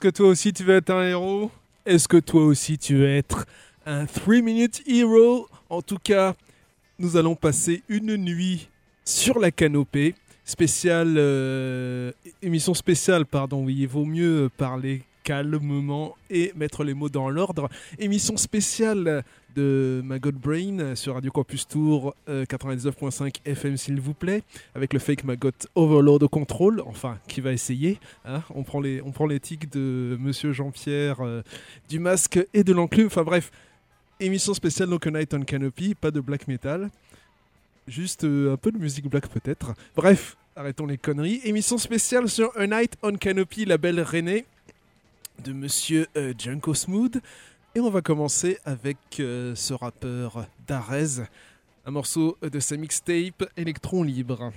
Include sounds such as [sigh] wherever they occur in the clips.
Est-ce que toi aussi tu veux être un héros? Est-ce que toi aussi tu veux être un 3-minute hero? En tout cas, nous allons passer une nuit sur la canopée. Spéciale, euh, émission spéciale, pardon, oui, il vaut mieux parler calmement et mettre les mots dans l'ordre. Émission spéciale de Maggot Brain sur Radio Campus Tour 99.5 FM s'il vous plaît, avec le fake Maggot Overload Control, enfin qui va essayer. hein. on prend les on prend tics de Monsieur Jean-Pierre euh, du masque et de l'enclume. Enfin bref, émission spéciale donc A Night on Canopy, pas de black metal, juste euh, un peu de musique black peut-être. Bref. Arrêtons les conneries. Émission spéciale sur A Night on Canopy, la belle René de Monsieur euh, Junko Smooth. Et on va commencer avec euh, ce rappeur Darez, un morceau de sa mixtape Electron Libre.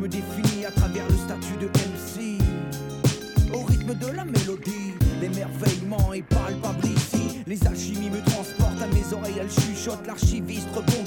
Me définis à travers le statut de MC. Au rythme de la mélodie, l'émerveillement est palpable ici. Les alchimies me transportent à mes oreilles, elles chuchotent. L'archiviste rebondit,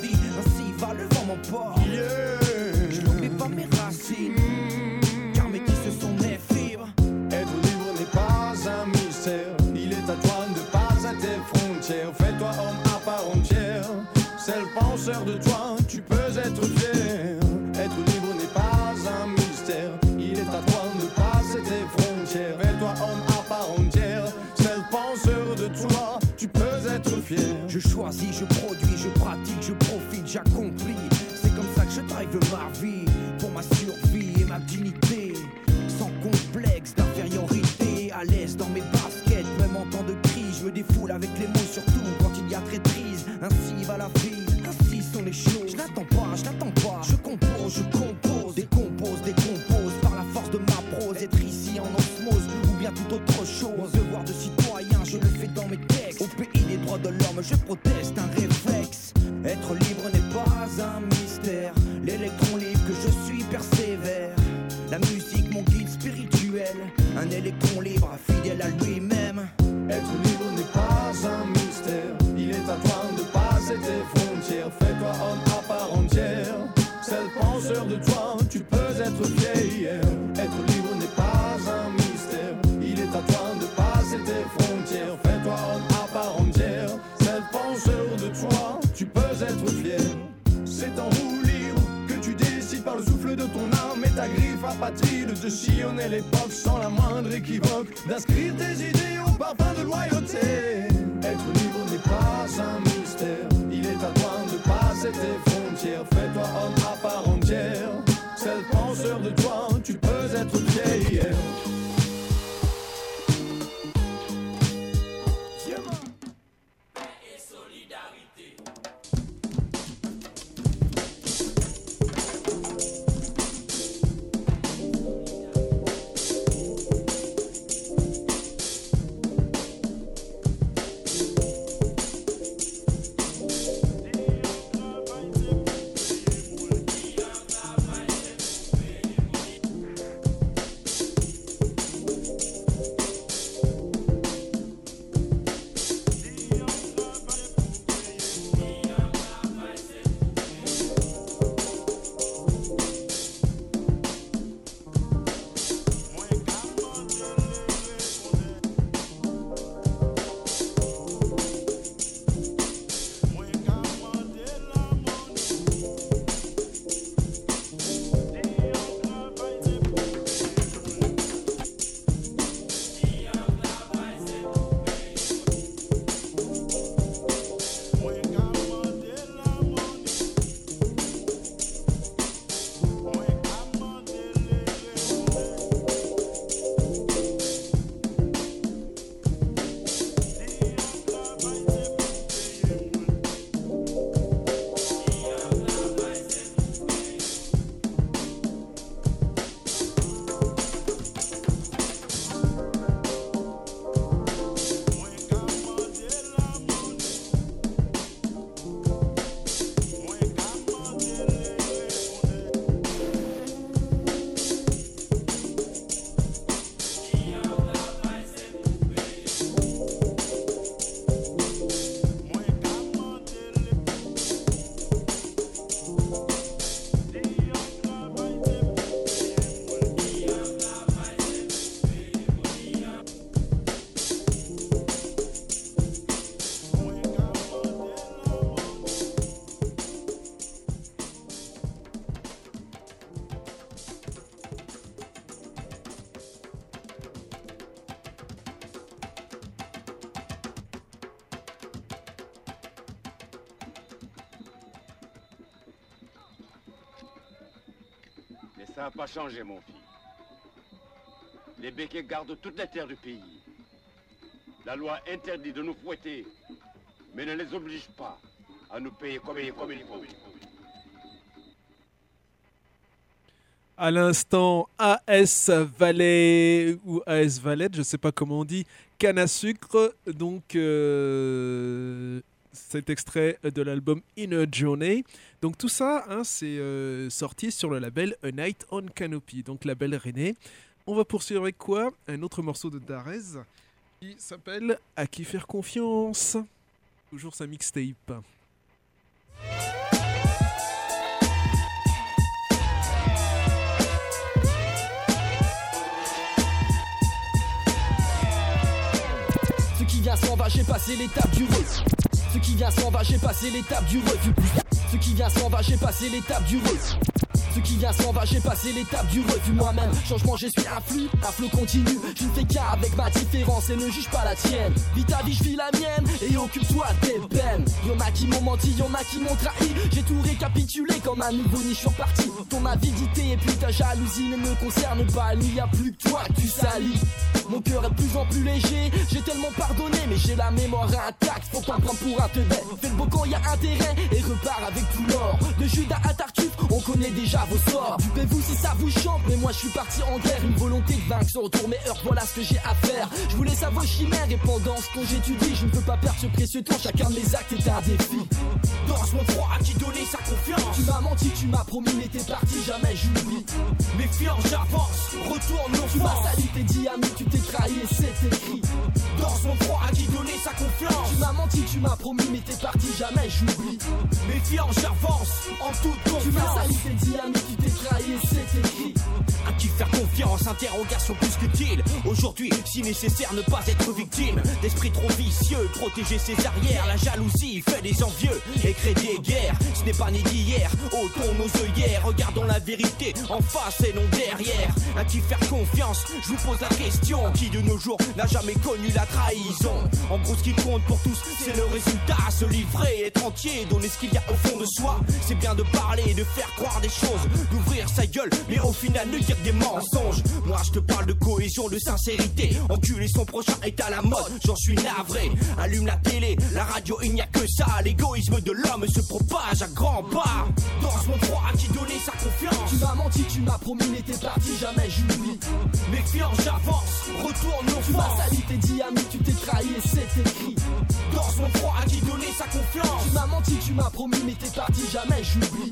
me défoule avec les mots, surtout quand il y a traîtrise. Ainsi va la vie, ainsi sont les choses. Je n'attends pas, je n'attends pas, je compose, je compose, décompose, décompose par la force de ma prose. Être ici en osmose ou bien tout autre chose. Mon devoir de citoyen, je le fais dans mes textes. Au pays des droits de l'homme, je proteste sillonner l'époque sans la moindre équivoque, d'inscrire tes idées au parfum de loyauté. Pas changé, mon fils. Les béquets gardent toutes les terres du pays. La loi interdit de nous fouetter, mais ne les oblige pas à nous payer comme comme il. À l'instant, AS Valet ou AS Valette, je ne sais pas comment on dit, canne à sucre. Donc, euh, cet extrait de l'album Inner Journey. Donc, tout ça, hein, c'est euh, sorti sur le label A Night on Canopy, donc label René. On va poursuivre avec quoi? Un autre morceau de Darez qui s'appelle À qui faire confiance Toujours sa mixtape. Ce qui vient s'en va, j'ai passé l'étape du. Ce qui vient s'en va, j'ai passé l'étape du refus. Ce qui vient s'en va, j'ai passé l'étape du refus. Ce qui vient s'en va, j'ai passé l'étape du refus moi-même. Changement, je suis un flux, un flot continu. Je ne fais qu'un avec ma différence et ne juge pas la tienne. Vis ta vie, je vis la mienne et occupe-toi tes. Y'en a qui m'ont menti, y'en a qui m'ont trahi. J'ai tout récapitulé comme un nouveau nid, je suis. Ton avidité et puis ta jalousie ne me concerne pas. Il n'y a plus que toi tu salis. Mon cœur est de plus en plus léger, j'ai tellement pardonné, mais j'ai la mémoire intacte. Faut pas prendre pour un teubé. Fais le beau quand y a intérêt et repars avec tout l'or. De Judas à Tartuffe, on connaît déjà vos sorts. Dupez-vous si ça vous chante, mais moi je suis parti en guerre. Une volonté de vaincre sans retour, mais heures, voilà ce que j'ai à faire. Je voulais savoir chimère et pendant ce que j'étudie, je ne peux pas perdre ce précieux temps. Chacun de mes actes est un défi. Danse mon froid à qui donner sa confiance. Tu m'as menti, tu m'as promis, mais t'es parti, jamais j'oublie. Méfiant, j'avance, retourne Tu m'as sali, t'es dit ami, tu t'es trahi et c'est écrit. Danse mon froid à qui donner sa confiance. Tu m'as menti, tu m'as promis, mais t'es parti, jamais j'oublie. Méfiant, j'avance, en toute Tu m'as confiance. sali, t'es dit ami, tu t'es trahi et c'est écrit. À qui faire confiance, interrogation plus qu'utile. Aujourd'hui, si nécessaire, ne pas être victime d'esprit trop vicieux, protéger ses arrières. La jalousie fait des envieux et crée des guerres. Ce n'est pas né d'hier, ôtons nos œillères. Regardons la vérité en face et non derrière. À qui faire confiance, je vous pose la question. Qui de nos jours n'a jamais connu la trahison? En gros, ce qui compte pour tous, c'est le résultat. Se livrer, être entier, donner ce qu'il y a au fond de soi. C'est bien de parler, de faire croire des choses, d'ouvrir sa gueule, mais au final ne dire des mensonges. Moi, je te parle de cohésion, de sincérité. Enculer son prochain est à la mode, j'en suis navré. Allume la télé, la radio, il n'y a que ça. L'égoïsme de l'homme se propage à grands pas. Danse mon froid à qui donner sa Tu confiance. m'as menti, tu m'as promis, mais t'es parti, jamais j'oublie. Méfiant, j'avance, retourne Tu m'as sali, t'es dit ami, tu t'es trahi et c'est écrit. Danse mon froid à qui donner sa confiance. Tu m'as menti, tu m'as promis, mais t'es parti, jamais j'oublie.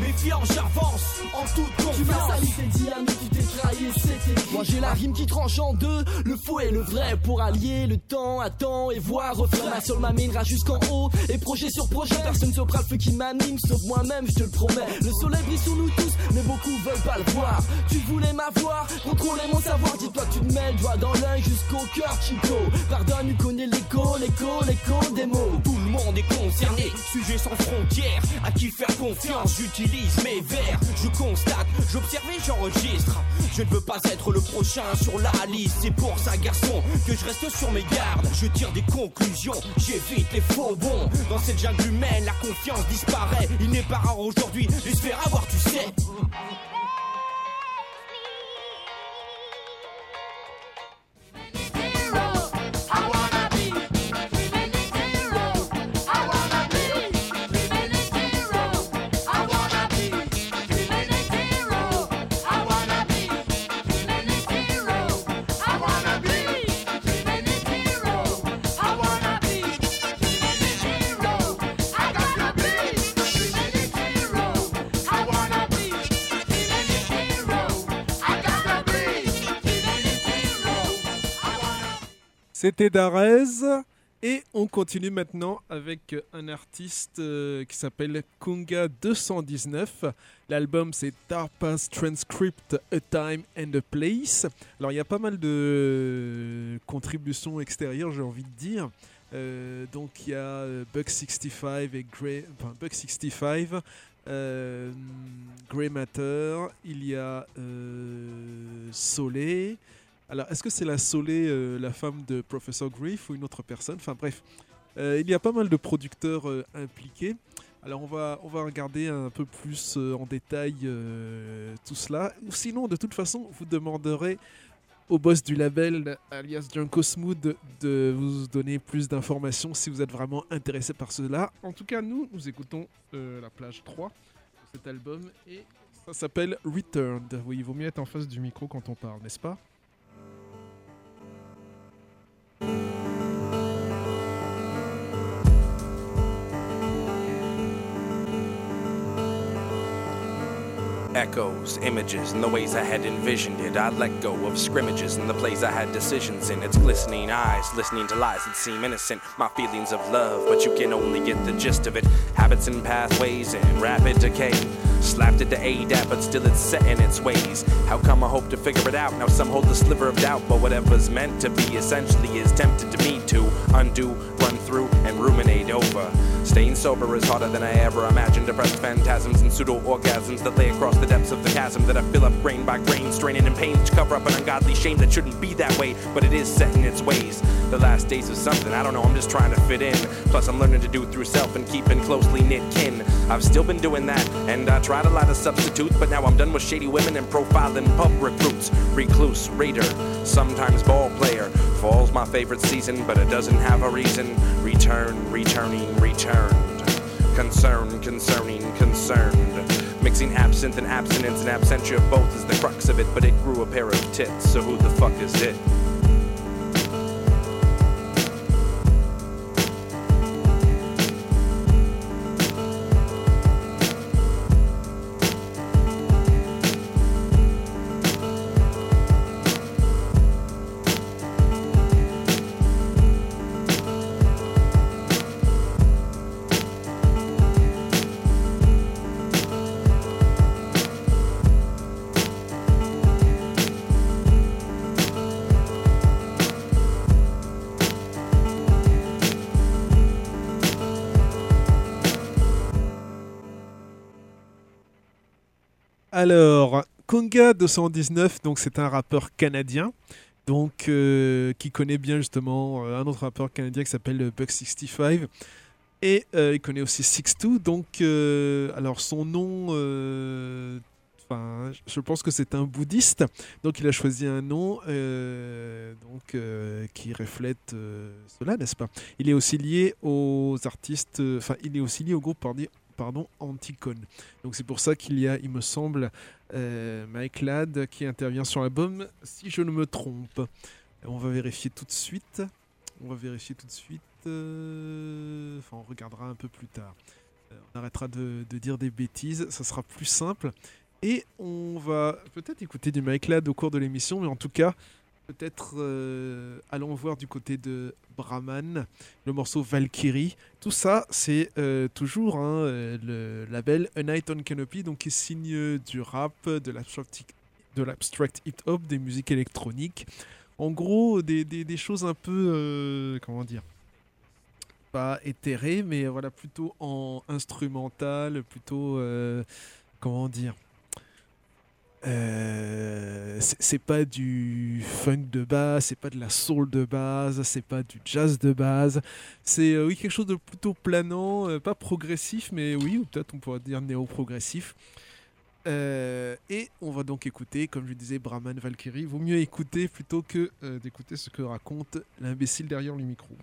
Méfiant, j'avance, en toute Tu m'as confiance. sali, t'es dit ami, tu t'es trahi et c'est écrit. Moi j'ai la rime qui tranche en deux, le faux et le vrai pour allier le temps à temps et voir refrain. Ma seule m'amènera jusqu'en haut et projet sur projet. Personne saura le feu qui m'anime, sauf moi-même, je te le promets. Le soleil brille sur nous tous, mais beaucoup veulent pas le voir. Tu voulais m'avoir, contrôler mon savoir. Dis-toi tu te mets le doigt dans l'œil jusqu'au cœur, Chico. Pardonne, tu connais l'écho, l'écho, l'écho des mots. Tout le monde est concerné, sujet sans frontières. À qui faire confiance, j'utilise mes vers. Je constate, j'observe et j'enregistre. Je ne veux pas être le prochain sur la liste. C'est pour ça, garçon, que je reste sur mes gardes. Je tire des conclusions, j'évite les faux bons. Dans cette jungle humaine, la confiance disparaît. Il n'est pas rare aujourd'hui de se faire avoir, tu sais. C'était Darez. Et on continue maintenant avec un artiste euh, qui s'appelle Kunga 219. L'album c'est Tarpa's Transcript A Time and a Place. Alors il y a pas mal de contributions extérieures, j'ai envie de dire. Euh, donc il y a euh, Buck 65 et Grey, Buck 65, euh, Grey Matter, il y a euh, Soleil. Alors, est-ce que c'est la Solé, euh, la femme de Professor Griff ou une autre personne? Enfin bref, Euh, il y a pas mal de producteurs euh, impliqués. Alors on va, on va regarder un peu plus euh, en détail tout cela. Sinon, de toute façon, vous demanderez au boss du label, alias Junko Smooth, de, de vous donner plus d'informations si vous êtes vraiment intéressé par cela. En tout cas, nous, nous écoutons la plage 3 de cet album et ça s'appelle Returned. Oui, il vaut mieux être en face du micro quand on parle, n'est-ce pas? Thank you. Echoes, images, and the ways I had envisioned it. I'd let go of scrimmages and the plays I had decisions in. Its glistening eyes, listening to lies that seem innocent. My feelings of love, but you can only get the gist of it. Habits and pathways in rapid decay. Slapped it to ADAP, but still it's set in its ways. How come I hope to figure it out? Now some hold a sliver of doubt, but whatever's meant to be essentially is tempted to me to undo, run through, ruminate over. Staying sober is harder than I ever imagined. Depressed phantasms and pseudo orgasms that lay across the depths of the chasm that I fill up grain by grain, straining in pain to cover up an ungodly shame that shouldn't be that way, but it is set in its ways. The last days of something, I don't know, I'm just trying to fit in. Plus, I'm learning to do through self and keeping closely knit kin. I've still been doing that, and I tried a lot of substitutes, but now I'm done with shady women and profiling pub recruits. Recluse, raider, sometimes ball player. Fall's my favorite season, but it doesn't have a reason. Return, returning, returned. Concern, concerning, concerned. Mixing absinthe and abstinence and absentia, both is the crux of it, but it grew a pair of tits, so who the fuck is it? Alors, Konga 219, donc c'est un rappeur canadien, donc euh, qui connaît bien justement euh, un autre rappeur canadien qui s'appelle Buck 65 et euh, il connaît aussi 62. Donc, euh, alors son nom, euh, je pense que c'est un bouddhiste, donc il a choisi un nom euh, donc euh, qui reflète euh, cela, n'est-ce pas? Il est aussi lié aux artistes, euh, enfin, il est aussi lié au groupe pardon, pardon Anticon. Donc c'est pour ça qu'il y a, il me semble, euh, Mike Ladd qui intervient sur l'album, si je ne me trompe. On va vérifier tout de suite. On va vérifier tout de suite. euh, Enfin, on regardera un peu plus tard. Euh, on arrêtera de, de dire des bêtises, ça sera plus simple. Et on va peut-être écouter du Mike Ladd au cours de l'émission, mais en tout cas, peut-être euh, allons voir du côté de Brahman, le morceau Valkyrie. Tout ça, c'est euh, toujours hein, euh, le label A Night on Canopy, donc qui signe du rap, de l'abstract hip-hop, des musiques électroniques. En gros, des, choses un peu, comment dire, pas éthérées, mais voilà, plutôt en instrumental, plutôt, comment dire, euh, c'est pas du funk de base, c'est pas de la soul de base, c'est pas du jazz de base. C'est euh, oui quelque chose de plutôt planant, euh, pas progressif, mais oui, ou peut-être on pourrait dire néo-progressif. Et on va donc écouter, comme je disais, Brahman Valkyrie. Vaut mieux écouter plutôt que d'écouter ce que raconte l'imbécile derrière le micro.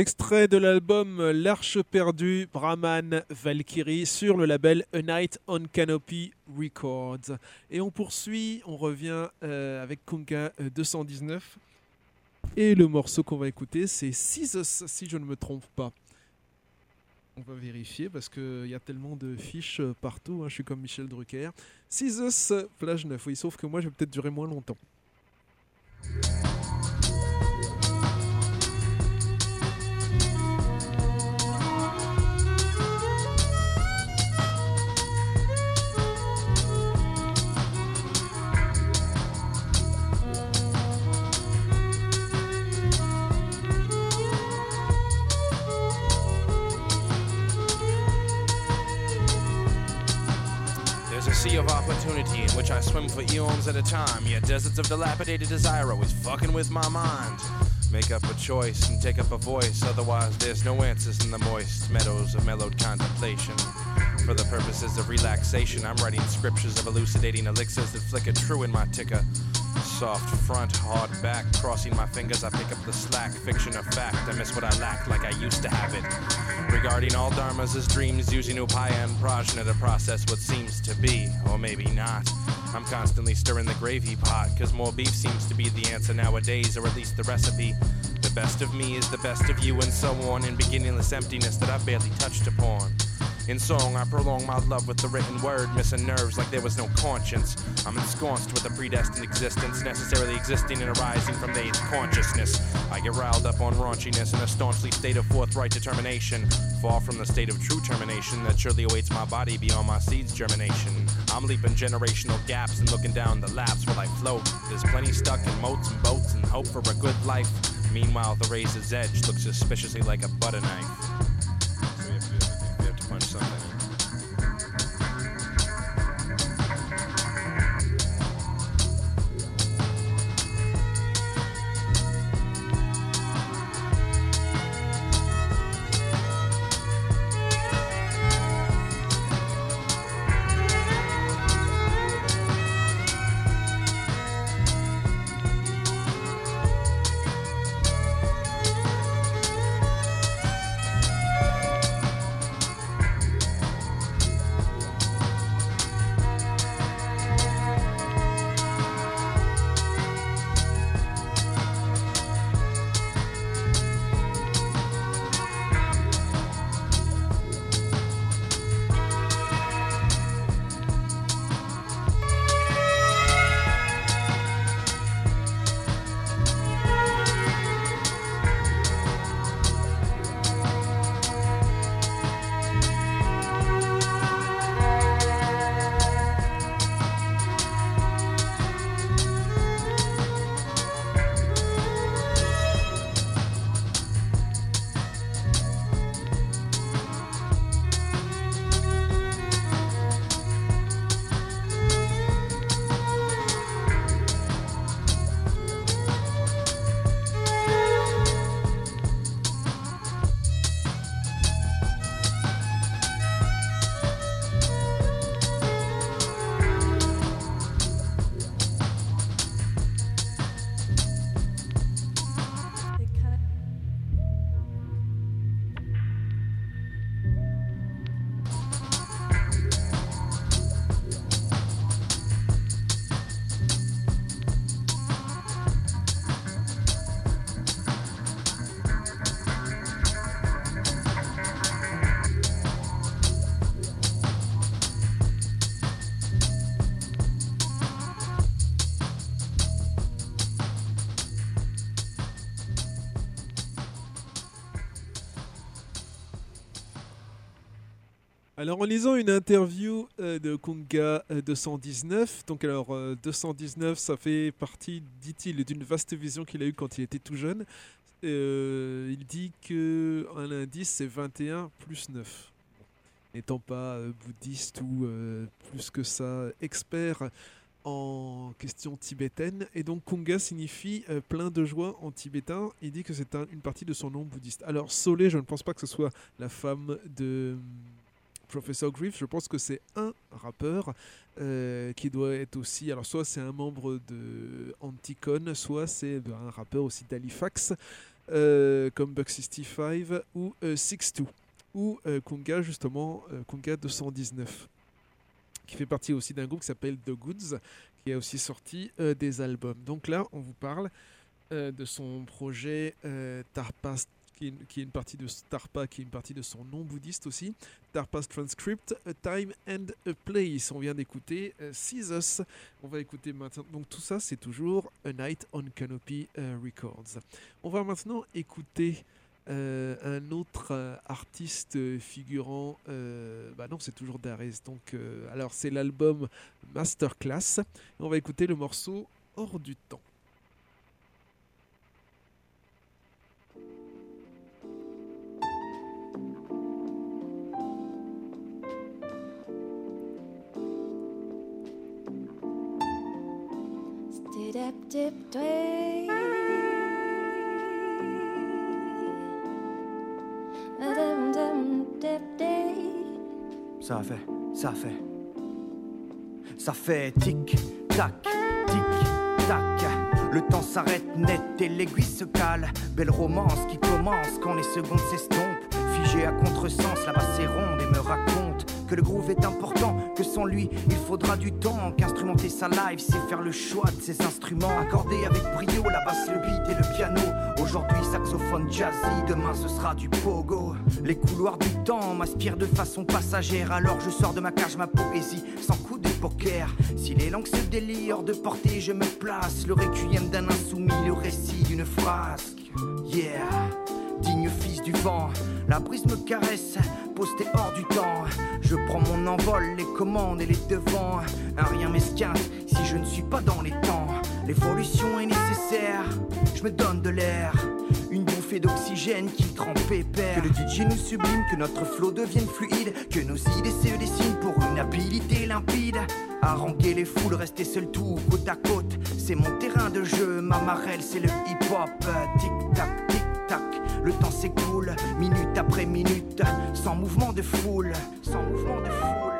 Extrait de l'album L'Arche perdue, Brahman Valkyrie sur le label A Night on Canopy Records. Et on poursuit, on revient euh, avec Kunga euh, 219. Et le morceau qu'on va écouter, c'est Scissors, si je ne me trompe pas. On va vérifier parce qu'il y a tellement de fiches euh, partout. hein, je suis comme Michel Drucker. Scissors, euh, plage 9. Oui, sauf que moi, je vais peut-être durer moins longtemps. Which I swim for eons at a time. Yet deserts of dilapidated desire always fucking with my mind. Make up a choice and take up a voice, otherwise there's no answers in the moist meadows of mellowed contemplation. For the purposes of relaxation, I'm writing scriptures of elucidating elixirs that flicker true in my ticker. Soft front, hard back, crossing my fingers, I pick up the slack. Fiction or fact, I miss what I lack like I used to have it. Regarding all dharmas as dreams, using upaya and prajna to process what seems to be, or maybe not. I'm constantly stirring the gravy pot, cause more beef seems to be the answer nowadays, or at least the recipe. The best of me is the best of you, and so on, in beginningless emptiness that I've barely touched upon. In song, I prolong my love with the written word, missing nerves like there was no conscience. I'm ensconced with a predestined existence, necessarily existing and arising from the age consciousness. I get riled up on raunchiness in a staunchly state of forthright determination, far from the state of true termination that surely awaits my body beyond my seed's germination. I'm leaping generational gaps and looking down the laps while I float. There's plenty stuck in moats and boats and hope for a good life. Meanwhile, the razor's edge looks suspiciously like a butter knife. Punch something. Alors en lisant une interview euh, de Kunga euh, 219, donc alors euh, 219 ça fait partie, dit-il, d'une vaste vision qu'il a eue quand il était tout jeune. Euh, il dit que un indice c'est 21 plus 9. N'étant pas euh, bouddhiste ou euh, plus que ça expert en question tibétaine, et donc Kunga signifie euh, plein de joie en tibétain. Il dit que c'est un- une partie de son nom bouddhiste. Alors Solé, je ne pense pas que ce soit la femme de Professor Griff, je pense que c'est un rappeur euh, qui doit être aussi. Alors, soit c'est un membre de Anticon, soit c'est un rappeur aussi d'Halifax. euh, comme Buck 65 ou euh, 6-2 ou euh, Kunga justement, Kunga 219 qui fait partie aussi d'un groupe qui s'appelle The Goods qui a aussi sorti des albums. Donc là, on vous parle de son projet euh, Tarpas qui est, une partie de Tarpa, qui est une partie de son nom bouddhiste aussi. Tarpa's Transcript, A Time and a Place. On vient d'écouter euh. On va écouter maintenant. Donc tout ça, c'est toujours A Night on Canopy euh, Records. On va maintenant écouter euh, un autre euh, artiste figurant. bah non, c'est toujours Darès. Donc, alors c'est l'album Masterclass. On va écouter le morceau Hors du temps. Ça fait, ça fait. Ça fait tic, tac, tic, tac. Le temps s'arrête net et l'aiguille se cale. Belle romance qui commence quand les secondes s'estompent. Figé à contresens, la basse est ronde et me raconte que le groove est important, que sans lui il faudra du temps. Qu'instrumenter sa live, c'est faire le choix de ses instruments. Accorder avec brio la basse, le beat et le piano. Aujourd'hui saxophone jazzy, demain ce sera du pogo. Les couloirs du temps m'aspirent de façon passagère. Alors je sors de ma cage ma poésie sans coup de poker. Si les langues se délire de portée, je me place. Le requiem d'un insoumis, le récit d'une frasque. Yeah, digne fils du vent. La brise me caresse, posté hors du temps. Je prends mon envol, les commandes et les devants. Un rien m'esquinte si je ne suis pas dans les temps. L'évolution est nécessaire, je me donne de l'air. Une bouffée d'oxygène qui trempe pépère. Que le DJ nous sublime, que notre flot devienne fluide. Que nos idées se dessinent pour une habilité limpide. Haranguer les foules, rester seul tout côte à côte. C'est mon terrain de jeu, ma marelle, c'est le hip-hop. Tic-tac, le temps s'écoule, minute après minute, sans mouvement de foule, sans mouvement de foule.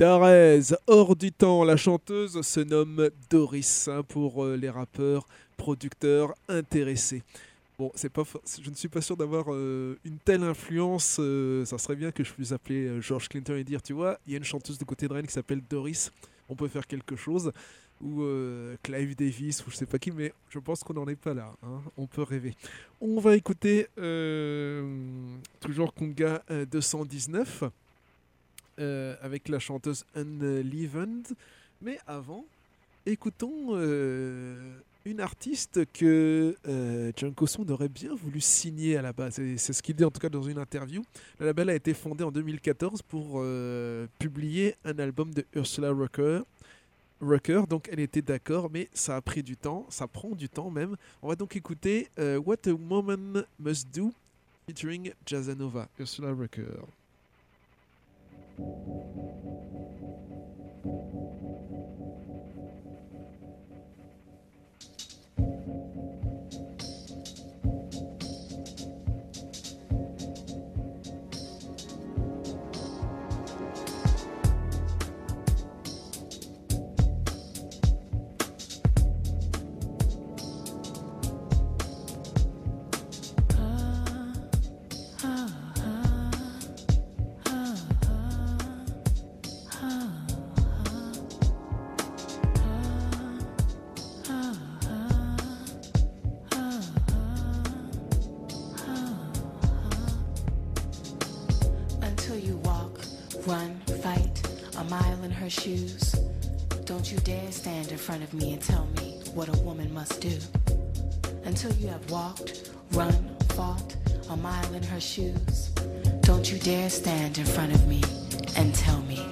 Darès, hors du temps, la chanteuse se nomme Doris pour euh, les rappeurs, producteurs intéressés. Bon, je ne suis pas sûr d'avoir euh, une telle influence. Euh, ça serait bien que je puisse appeler George Clinton et dire, tu vois, il y a une chanteuse de côté de Rennes qui s'appelle Doris. On peut faire quelque chose. Ou Clive Davis, ou je sais pas qui, mais je pense qu'on n'en est pas là. Hein. On peut rêver. On va écouter toujours Conga 219. Euh, avec la chanteuse Anne Levend. Mais avant, écoutons euh, une artiste que euh, John Cosson aurait bien voulu signer à la base. C'est ce qu'il dit en tout cas dans une interview. Le label a été fondé en 2014 pour euh, publier un album de Ursula Rucker. Rucker, donc elle était d'accord, mais ça a pris du temps, ça prend du temps même. On va donc écouter What a Woman Must Do featuring Jazzanova, Ursula Rucker. Thank you. Don't you dare stand in front of me and tell me what a woman must do. Until you have walked, run, fought a mile in her shoes. Don't you dare stand in front of me and tell me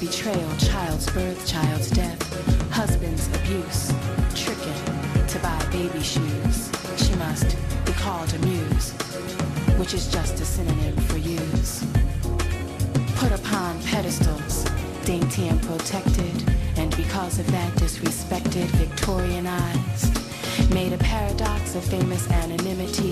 betrayal, child's birth, child's death, husband's abuse, tricking to buy baby shoes. She must be called a muse, which is just a synonym for use. Put upon pedestals, dainty and protected, and because of that disrespected, Victorianized. Made a paradox of famous anonymity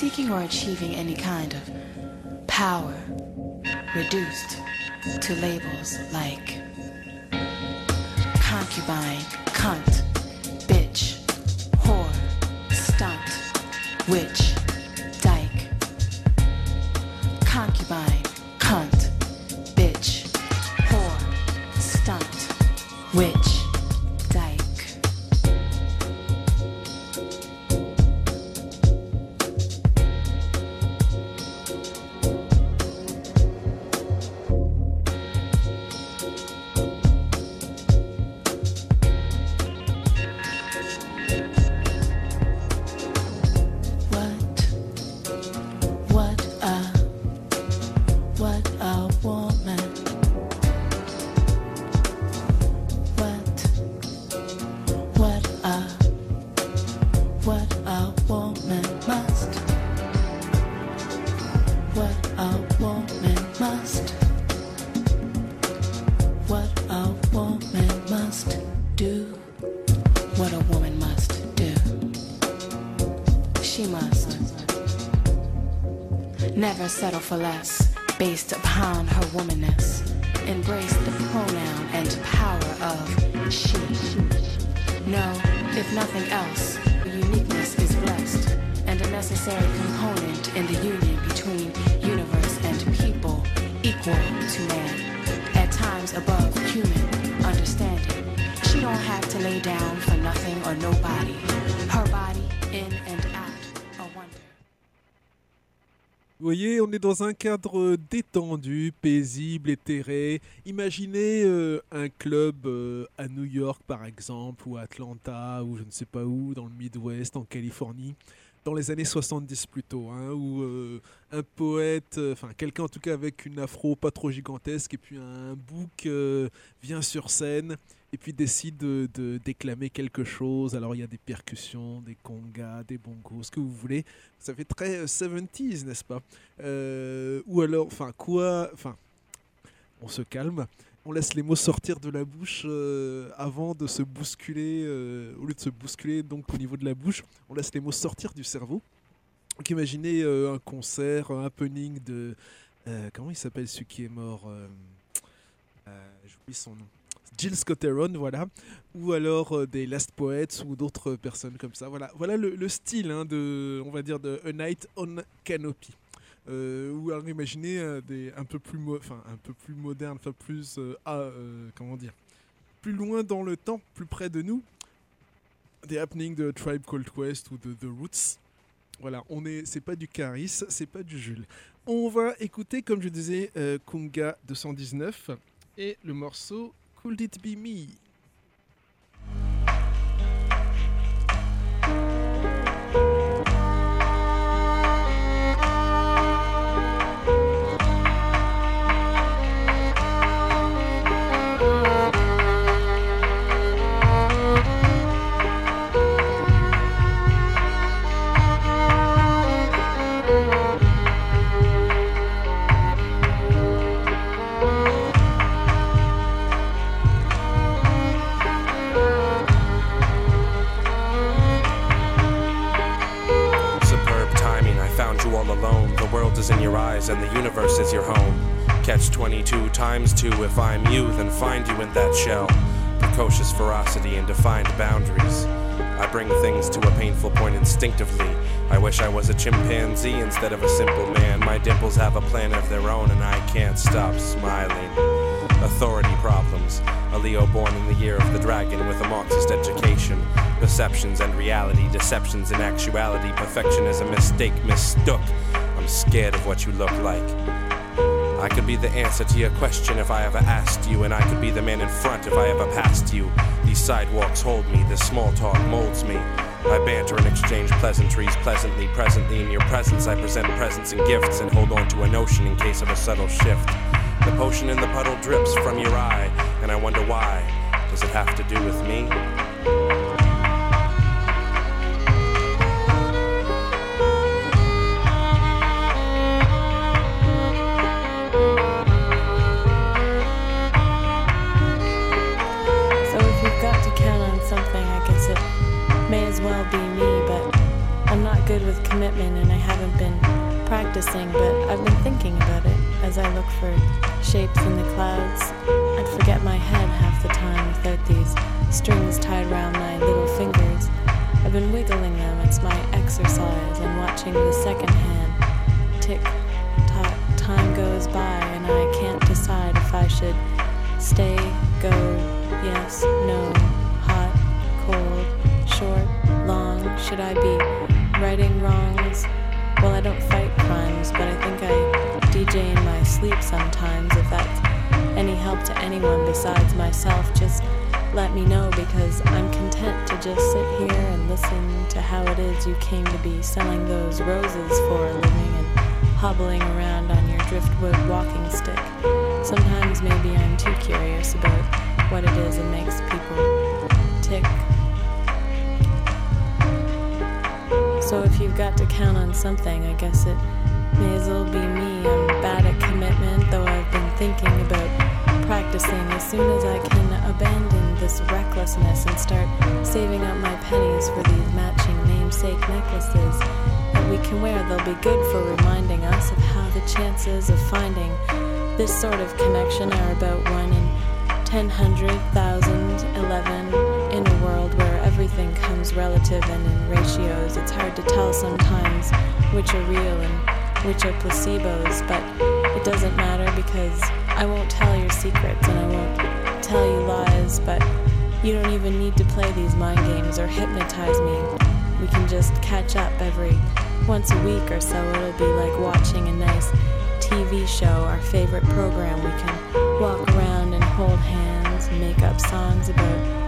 seeking or achieving any kind of power reduced to labels like a woman must. What a woman must. What a woman must do. What a woman must do. She must never settle for less based upon her womanness. Embrace the pronoun and power of she. No, if nothing else, blessed and a necessary component in the union between universe and people, equal to man, at times above human understanding. She don't have to lay down for nothing or nobody. Vous voyez, on est dans un cadre détendu, paisible, éthéré. Imaginez euh, un club euh, à New York, par exemple, ou à Atlanta, ou je ne sais pas où, dans le Midwest, en Californie, dans les années 70 plutôt, hein, où euh, un poète, euh, enfin quelqu'un en tout cas avec une afro pas trop gigantesque, et puis un bouc euh, vient sur scène et puis décide de, déclamer quelque chose. Alors il y a des percussions, des congas, des bongos, ce que vous voulez. Ça fait très euh, 70s, n'est-ce pas? Euh, Ou alors, enfin quoi, enfin, on se calme. On laisse les mots sortir de la bouche euh, avant de se bousculer, euh, au lieu de se bousculer donc au niveau de la bouche, on laisse les mots sortir du cerveau. Donc imaginez euh, un concert, un happening de... euh, comment il s'appelle celui qui est mort euh, euh, J'oublie son nom. Jill Scott Heron, voilà, ou alors euh, des Last Poets ou d'autres personnes comme ça. Voilà, voilà le, le style hein, de, on va dire, de A Night on Canopy. Euh, ou alors imaginez euh, des un peu plus, enfin un peu plus moderne, enfin plus, comment dire, plus loin dans le temps, plus près de nous, des happenings de Tribe Called Quest ou de The Roots. Voilà, on est, c'est pas du Caris, c'est pas du Jules. On va écouter, comme je disais, Kunga 219 et le morceau Could It Be Me. The world is in your eyes and the universe is your home. Catch 22 times 2 if I'm you, then find you in that shell. Precocious ferocity and defined boundaries. I bring things to a painful point instinctively. I wish I was a chimpanzee instead of a simple man. My dimples have a plan of their own and I can't stop smiling. Authority problems. A Leo born in the year of the dragon with a Marxist education. Perceptions and reality, deceptions and actuality. Perfection is a mistake, mistook. Scared of what you look like. I could be the answer to your question if I ever asked you, and I could be the man in front if I ever passed you. These sidewalks hold me, this small talk molds me. I banter and exchange pleasantries pleasantly. Presently, in your presence, I present presents and gifts and hold on to a notion in case of a subtle shift. The potion in the puddle drips from your eye, and I wonder why. Does it have to do with me? Commitment and I haven't been practicing, but I've been thinking about it as I look for shapes in the clouds. I'd forget my head half the time without these strings tied around my little fingers. I've been wiggling them, it's my exercise, and watching the second hand tick tock. Time goes by, and I can't decide if I should stay, go, yes, no, hot, cold, short, long. Should I be righting wrongs? Well, I don't fight crimes, but I think I DJ in my sleep sometimes. If that's any help to anyone besides myself, just let me know because I'm content to just sit here and listen to how it is you came to be selling those roses for a living and hobbling around on your driftwood walking stick. Sometimes maybe I'm too curious about what it is that makes people tick. So if you've got to count on something, I guess it may as well be me. I'm bad at commitment, though I've been thinking about practicing as soon as I can abandon this recklessness and start saving up my pennies for these matching namesake necklaces that we can wear. They'll be good for reminding us of how the chances of finding this sort of connection are about one in ten hundred thousand eleven in a world where everything comes relative and in ratios. It's hard to tell sometimes which are real and which are placebos, but it doesn't matter because I won't tell your secrets and I won't tell you lies, but you don't even need to play these mind games or hypnotize me. We can just catch up every once a week or so. It'll be like watching a nice TV show, our favorite program. We can walk around and hold hands and make up songs about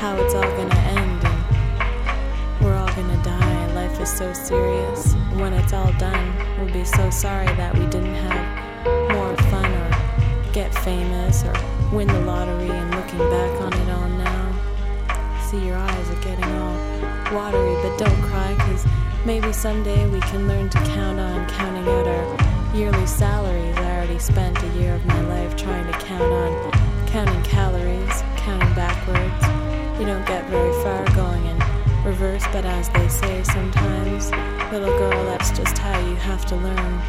how it's all gonna end and we're all gonna die. Life is so serious. When it's all done, we'll be so sorry that we didn't have more fun or get famous or win the lottery and looking back on it all now. See, your eyes are getting all watery, but don't cry, cause maybe someday we can learn to count on counting out our yearly salaries. I already spent a year of my life trying to count on counting calories, counting backwards. You don't get very far going in reverse, but as they say sometimes, little girl, that's just how you have to learn.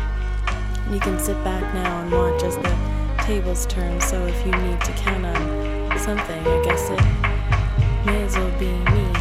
You can sit back now and watch as the tables turn, so if you need to count on something, I guess it may as well be me.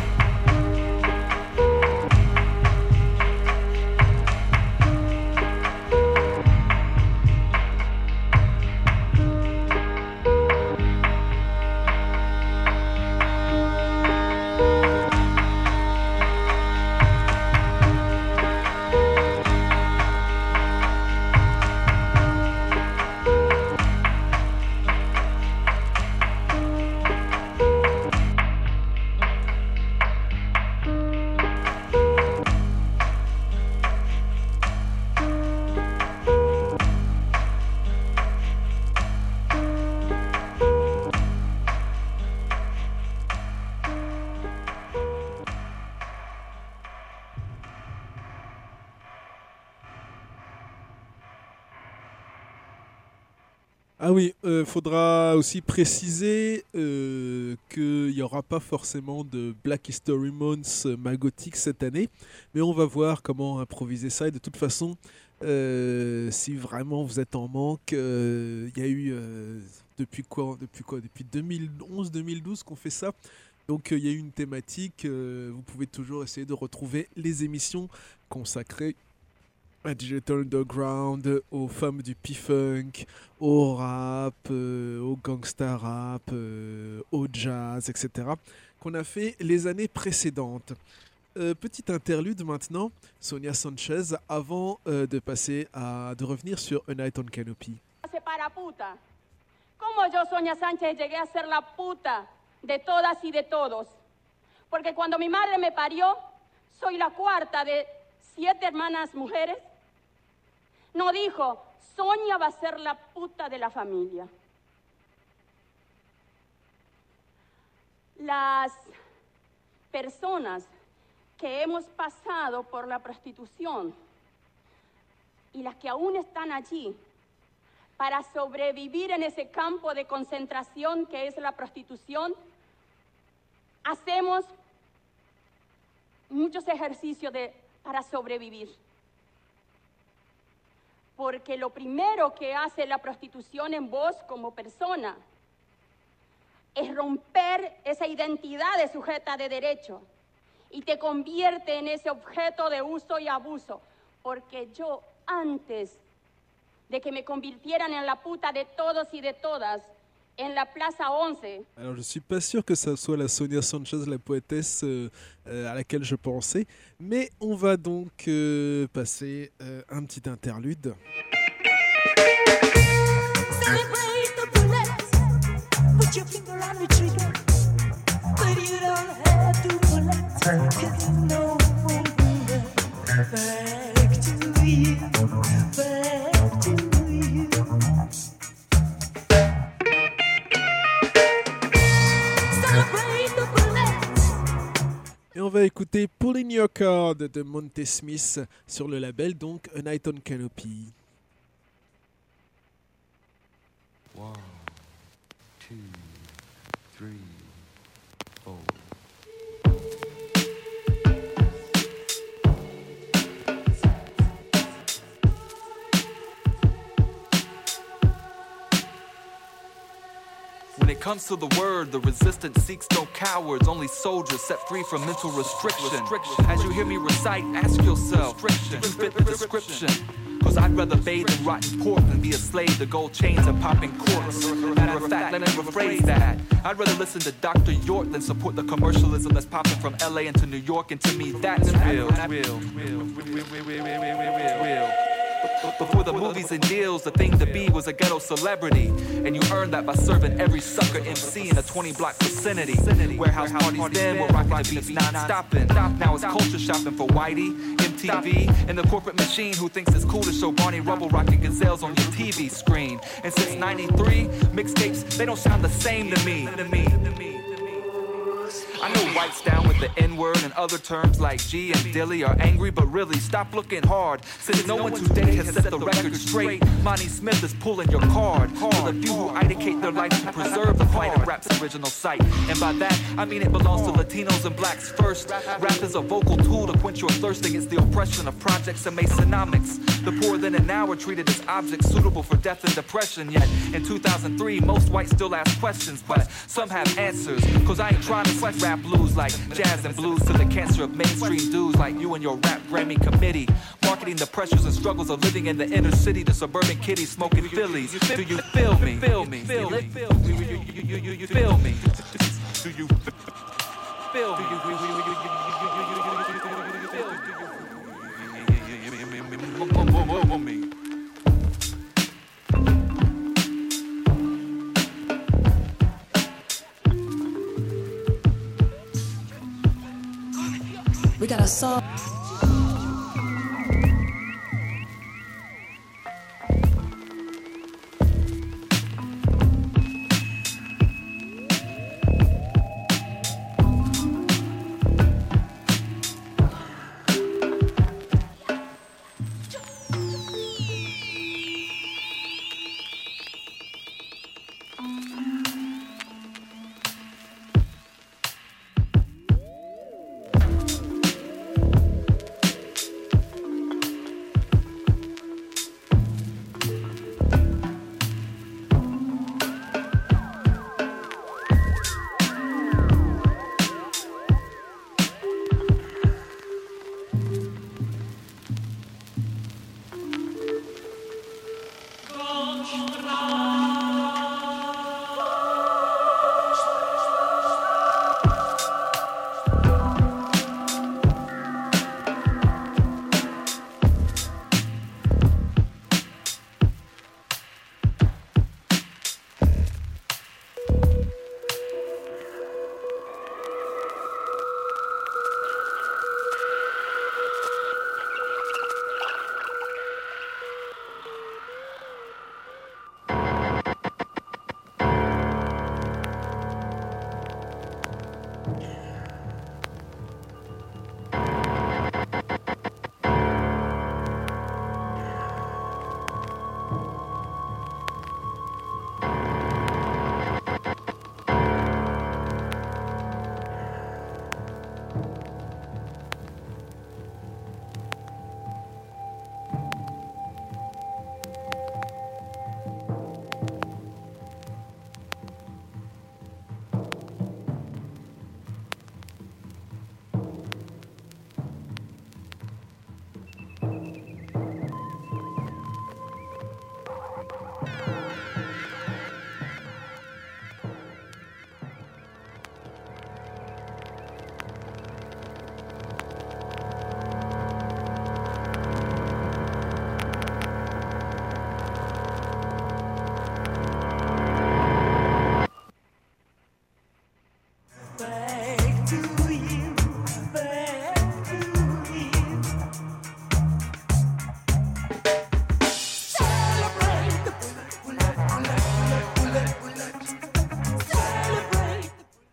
Faudra aussi préciser euh, qu'il n'y aura pas forcément de Black History Month euh, Magotic cette année, mais on va voir comment improviser ça. Et de toute façon, euh, si vraiment vous êtes en manque, il y a eu depuis quoi Depuis quoi Depuis 2011-2012 qu'on fait ça. Donc il y a eu une thématique. vous pouvez toujours essayer de retrouver les émissions consacrées à Digital Underground, aux femmes du P-Funk, au rap, euh, au gangsta rap, euh, au jazz, etc. qu'on a fait les années précédentes. Euh, petite interlude maintenant, Sonia Sanchez, avant euh, de passer à de revenir sur A Night on Canopy. se para puta. ¿Cómo yo, Sonia Sánchez, llegué a ser la puta de todas y de todos? Porque cuando mi madre me parió, soy la cuarta de siete hermanas mujeres. No dijo, Sonia va a ser la puta de la familia. Las personas que hemos pasado por la prostitución y las que aún están allí para sobrevivir en ese campo de concentración que es la prostitución, hacemos muchos ejercicios de, para sobrevivir. Porque lo primero que hace la prostitución en vos como persona es romper esa identidad de sujeta de derecho y te convierte en ese objeto de uso y abuso. Porque yo antes de que me convirtieran en la puta de todos y de todas, en la Plaza 11, Alors, je suis pas sûr que ça soit la Sonia Sanchez, la poétesse euh, euh, à laquelle je pensais, mais on va donc euh, passer euh, un petit interlude. Celebrate the bullets. Put va écouter Pulling Your Card de Monte Smith sur le label, donc A on Canopy. Comes to the word, the resistance seeks no cowards, only soldiers set free from mental restriction. As you hear me recite, ask yourself, fit the description? Cause I'd rather bathe in rotten pork than be a slave to gold chains and popping corks. Matter of fact, let me rephrase that. I'd rather listen to Dr. York than support the commercialism that's popping from LA into New York, and to me, that's real. Real, real, real, real, real, real, real, real. Before the movies and deals, the thing to be was a ghetto celebrity. And you earned that by serving every sucker MC in a 20 block vicinity. Warehouse parties then were rocking the beats non stopping. Now it's culture shopping for Whitey, MTV, and the corporate machine who thinks it's cool to show Barney Rubble rocking gazelles on your TV screen. And since 93, mixtapes, they don't sound the same to me. I know whites down with the N word and other terms like G and Dilly are angry, but really stop looking hard. Since no one today has set the record straight, Monty Smith is pulling your card. For the few who dedicate their life to preserve the plight of rap's original sight. And by that, I mean it belongs to Latinos and blacks first. Rap is a vocal tool to quench your thirst against the oppression of projects and Masonomics. The poor then and now are treated as objects suitable for death and depression. Yet in 2003, most whites still ask questions, but some have answers. Cause I ain't trying to sweat rap blues like jazz and blues to the cancer of mainstream dudes like you and your rap Grammy committee. Marketing the pressures and struggles of living in the inner city to suburban kiddies smoking Phillies. Do you feel me? Feel me? Feel me? Feel me? You- you Feel me? Do you feel me? We got a song.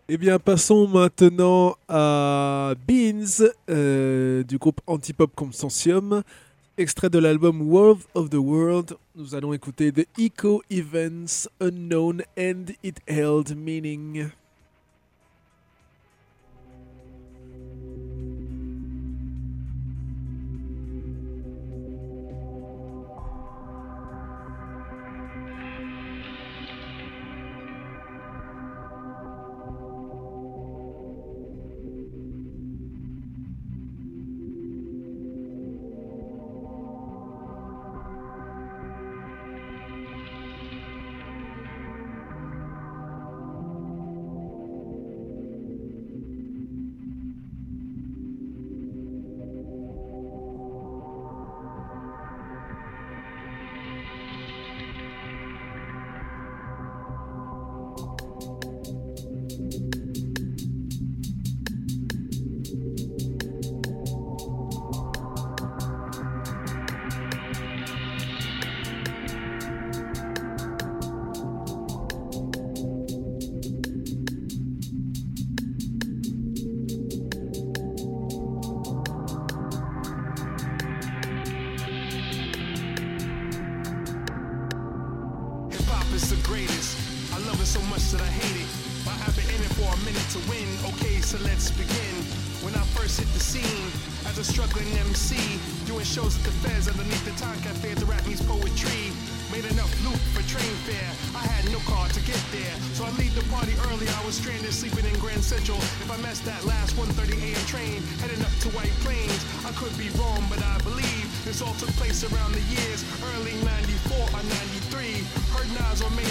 Eh bien, passons maintenant à Beans euh, du groupe Antipop Consortium. Extrait de l'album World of the World, nous allons écouter The Eco Events Unknown and It Held Meaning.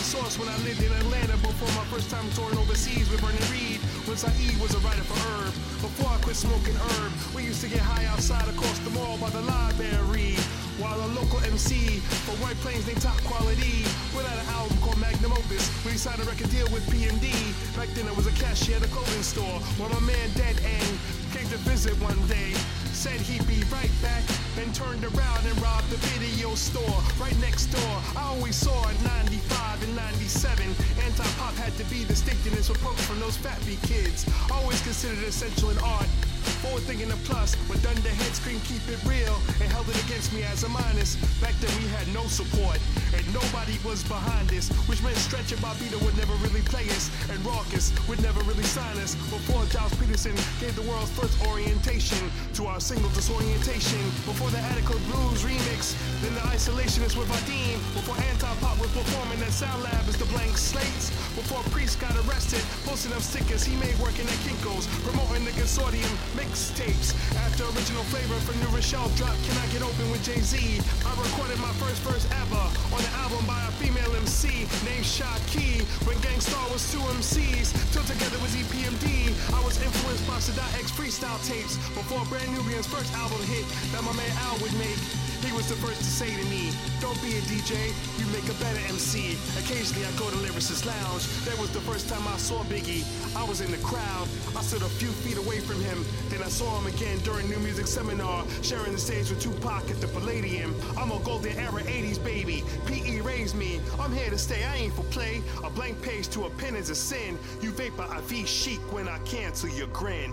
Source when I lived in Atlanta before my first time touring overseas with Vernon Reed. When Saeed was a writer for Herb. Before I quit smoking herb, we used to get high outside across the mall by the library. While a local MC for White Plains named Top Quality put out an album called Magnum Opus. We signed a record deal with PMD. Back then I was a cashier at a clothing store. While my man Dead End came to visit one day. Said he'd be right back, then turned around and robbed the video store right next door. I always saw in 95 and 97. Anti-pop had to be distinct in its from those fat kids. Always considered essential in art. Forward thinking a plus, but done the head scream keep it real and held it against me as a minus. Back then we had no support and nobody was behind us, which meant Stretch and Bobito would never really play us and Raucus would never really sign us. Before Giles Peterson gave the world's first orientation to our single disorientation. Before the Attica Blues remix, then the Isolationists with Vadim. Before Anti-Pop was performing at Sound Lab as the blank slates. Before Priest got arrested, posting up stickers he made working at Kinko's, promoting the consortium mixtapes. After original flavor from New Rochelle dropped, Can I Get Open with Jay-Z? I recorded my first verse ever on an album by a female MC named Shaki. When Gangstar was two MCs, till together was EPMD. I was influenced by Sadat X freestyle tapes before Brand Nubian's first album hit that my man Al would make. He was the first to say to me, Don't be a DJ, you make a better MC. Occasionally I go to Lyricist Lounge. That was the first time I saw Biggie. I was in the crowd. I stood a few feet away from him. Then I saw him again during New Music Seminar, sharing the stage with Tupac at the Palladium. I'm a golden era 80s baby. PE raised me. I'm here to stay. I ain't for play. A blank page to a pen is a sin. You vapor I V chic when I cancel your grin.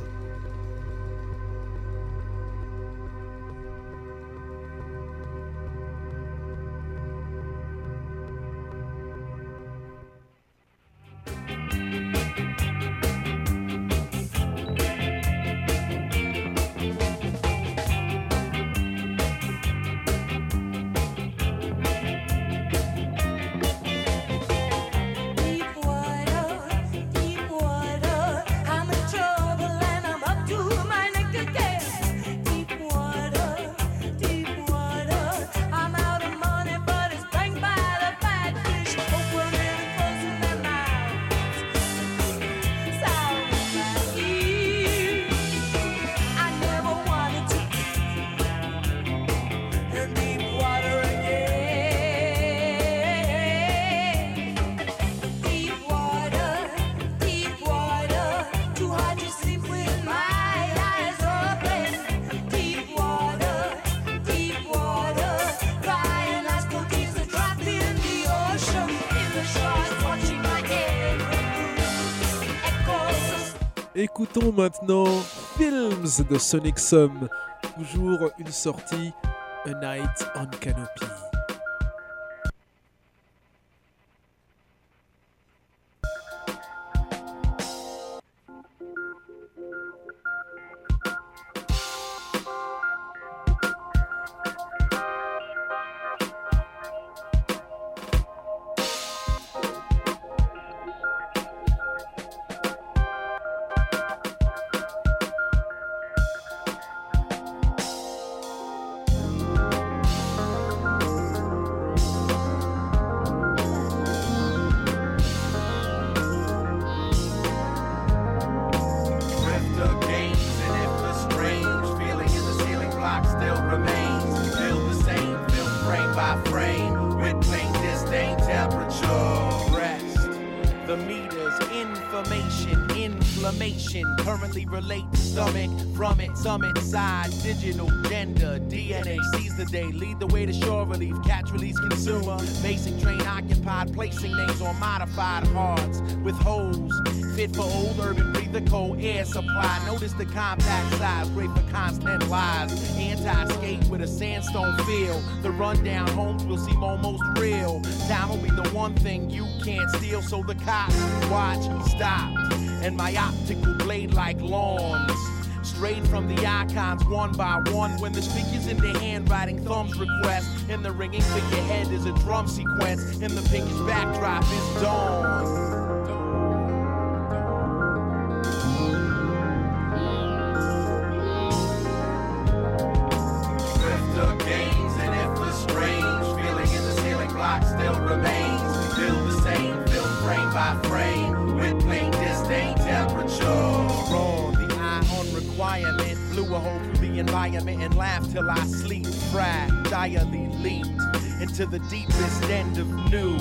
Écoutons maintenant Films de Sonic Sum. Toujours une sortie, A Night on Canopy. Modified hearts with holes. Fit for old urban breather, cold air supply. Notice the compact size, great for constant lies. Anti-skate with a sandstone feel. The rundown homes will seem almost real. Time will be the one thing you can't steal, so the cops watch stopped. And my optical blade like lawns. Straight from the icons one by one. When the speaker's in the handwriting, thumbs request. And the ringing figurehead is a drum sequence. And the pinkish backdrop is dawn. Into the deepest end of new.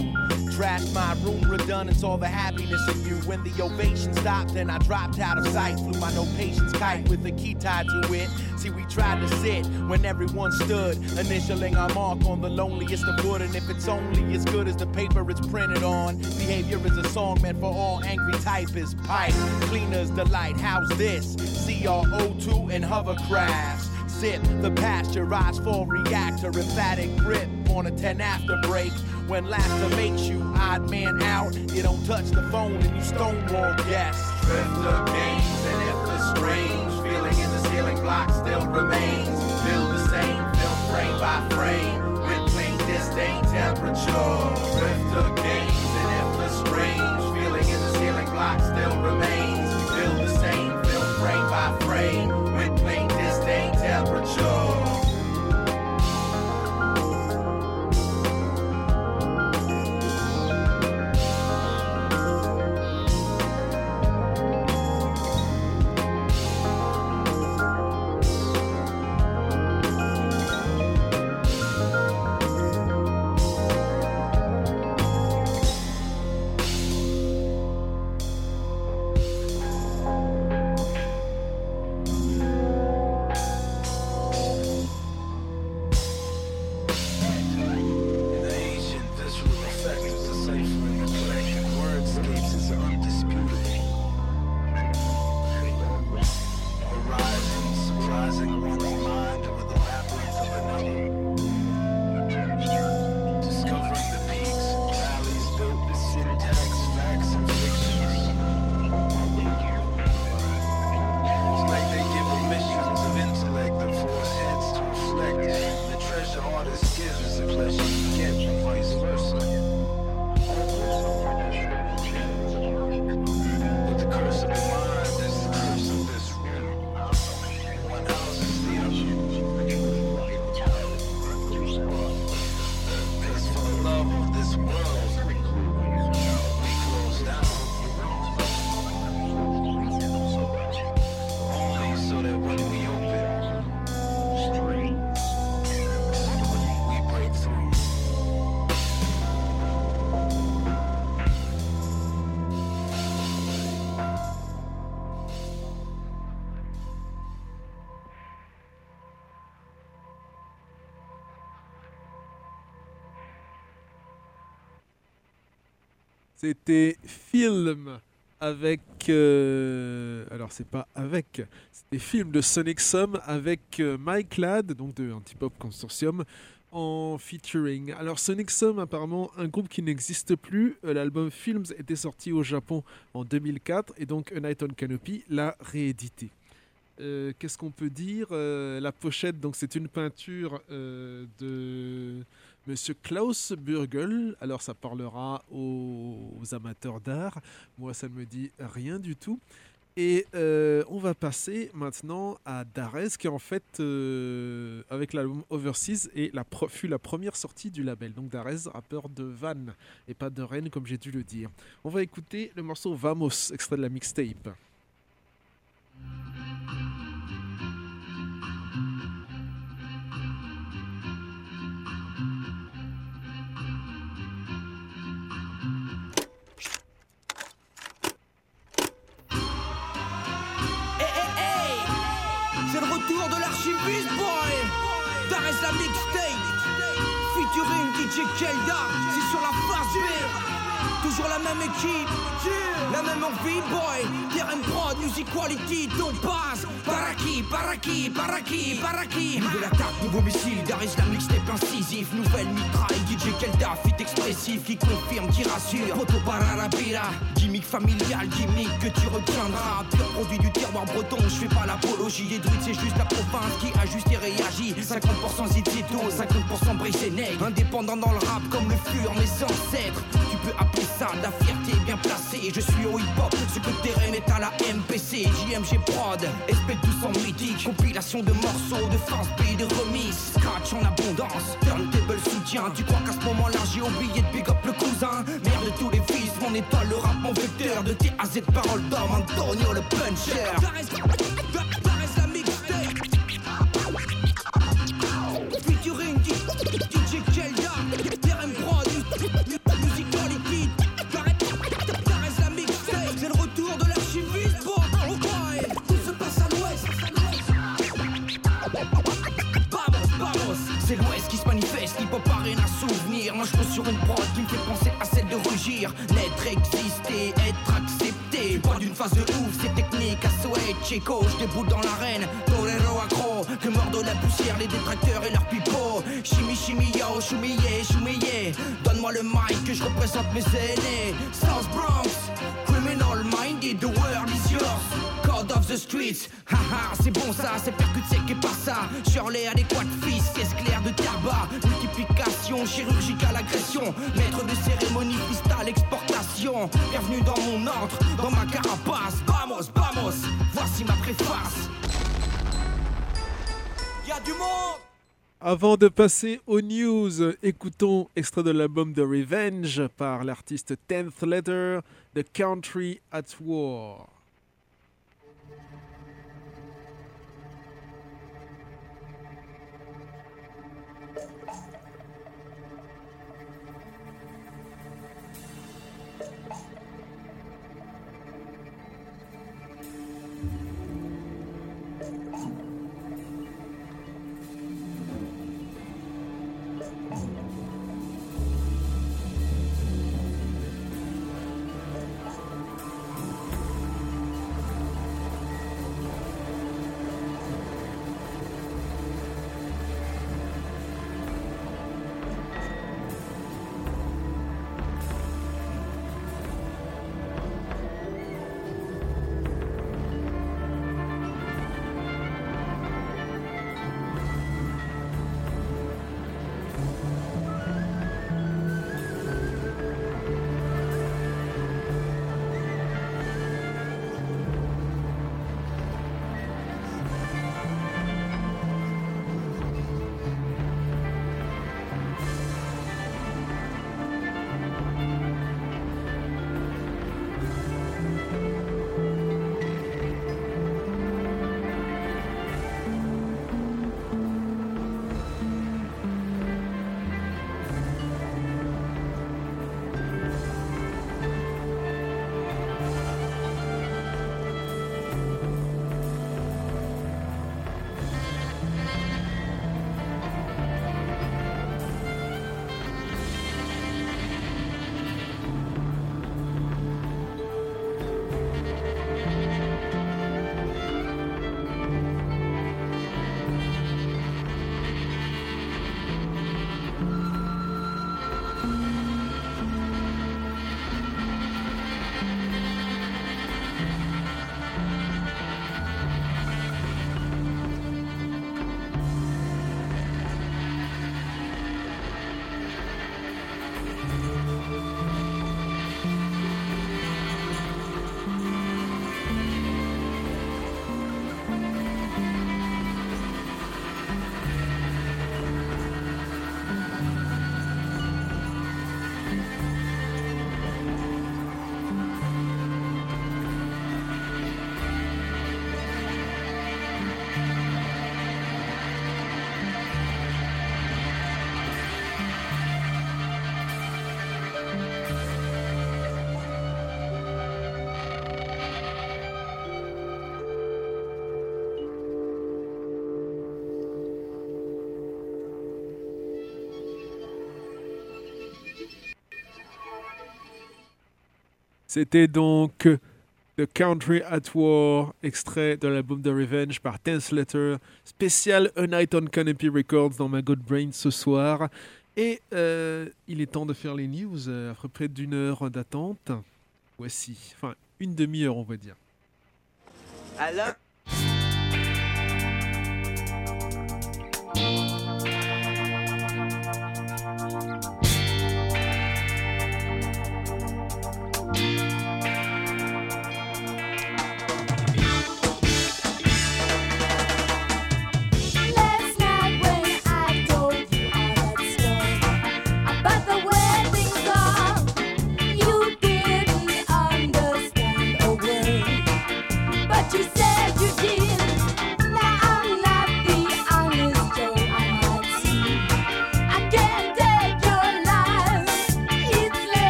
Trash my room redundant, all the happiness in you. When the ovation stopped and I dropped out of sight, flew my no patience kite with a key tied to it. See, we tried to sit when everyone stood, initialing our mark on the loneliest of wood. And if it's only as good as the paper it's printed on, behavior is a song meant for all angry typists. Pipe cleaners delight. How's this? CRO2 and hovercrafts. Sip the pasteurized full reactor, emphatic grip on a 10 after break. When laughter makes you odd man out, you don't touch the phone and you stonewall guests. Drifter games, and if the strange feeling in the ceiling block still remains, feel the same, feel frame by frame, with plain disdain temperature. Drifter games, and if the strange feeling in the ceiling block still remains, feel the same, feel frame by frame, C'était Film avec. euh, alors, c'est pas avec. C'est des films de Sonic Sum avec euh, Mike Ladd, donc de Antipop Consortium, en featuring. Alors, Sonic Sum, apparemment, un groupe qui n'existe plus. Euh, L'album Films était sorti au Japon en 2004 et donc A Night on Canopy l'a réédité. Euh, Qu'est-ce qu'on peut dire? La pochette, donc c'est une peinture de Monsieur Klaus Burgel. Alors ça parlera aux, amateurs d'art. Moi, ça ne me dit rien du tout. Et euh, on va passer maintenant à Darès, qui en fait, euh, avec l'album Overseas, est la fut la première sortie du label. Donc Darès, rappeur de Vannes, et pas de Rennes, comme j'ai dû le dire. On va écouter le morceau Vamos, extrait de la mixtape. La mixtape. Featuring DJ Kelda C'est sur la face B. Toujours la même équipe La même envie, boy. Pierre M Prod, Music Quality, ton passe Baraki, Baraki, Baraki, Baraki. Nouvelle attaque, nouveau missile la mixtape incisif Nouvelle mitraille, DJ Kelda Fit expressif, qui confirme, qui rassure. Proto Pararabira Gimmick familial, gimmick que tu retiendras. Pur produit du terroir breton, je fais pas l'apologie Les druides c'est juste la province qui ajuste et réagit. 50% Zizito, 50% brisé nègre. Indépendant dans le rap comme le furent mes ancêtres. Tu peux appeler ça la fierté bien placée. Je suis au hip hop, ce que terrain est à la MPC JMG Prod, tout mythique Compilation de morceaux, de France B, de remises Scratch en abondance, turntable soutien. Tu crois qu'à ce moment-là j'ai oublié de big up le cousin. Mère de tous les fils, mon étoile, le rap, mon vecteur. De T à Z, parole d'homme, Antonio le puncher hop arena souvenir. Moi je pose sur une prod qui me fait penser à celle de rugir Naître, exister, être accepté. Pas d'une phase de ouf, c'est technique à souhait. Checo, je déboule dans l'arène. Torero accro, que mordent la poussière Les détracteurs et leurs pipeaux. Chimie, chimie, yo, choumiye, choumiye. Donne-moi le mic que je représente mes aînés. South Bronx, criminal minded, the world is yours of the streets, haha, c'est bon ça, c'est percute sec et pas ça. Shirley adéquate fils, caisse claire de tabac, multiplication, chirurgicale agression, maître de cérémonie, freestyle, exportation. Bienvenue dans mon antre, dans ma carapace. Vamos, vamos, voici ma préface. Y'a du monde! Avant de passer aux news, écoutons extrait de l'album The Revenge par l'artiste 10th Letter, The Country at War. C'était donc The Country at War, extrait de l'album The Revenge par Tense Letter, spécial A Night on Canopy Records dans ma Good Brain ce soir. Et euh, il est temps de faire les news euh, après près d'une heure d'attente. Voici, enfin une demi-heure on va dire. Alors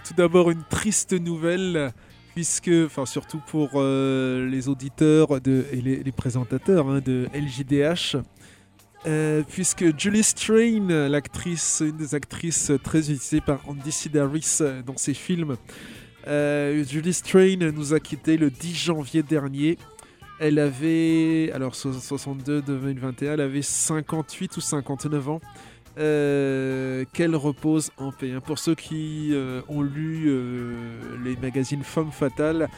tout d'abord une triste nouvelle puisque, enfin surtout pour euh, les auditeurs de, et les, présentateurs hein, de LJDH, euh, puisque Julie Strain, l'actrice, une des actrices très utilisées par Andy Sidaris dans ses films, euh, Julie Strain nous a quittés le 10 janvier dernier. Elle avait, alors so- 62 2021, elle avait 58 ou 59 ans. Euh, qu'elle repose en paix. hein. Pour ceux qui euh, ont lu euh, les magazines Femmes Fatales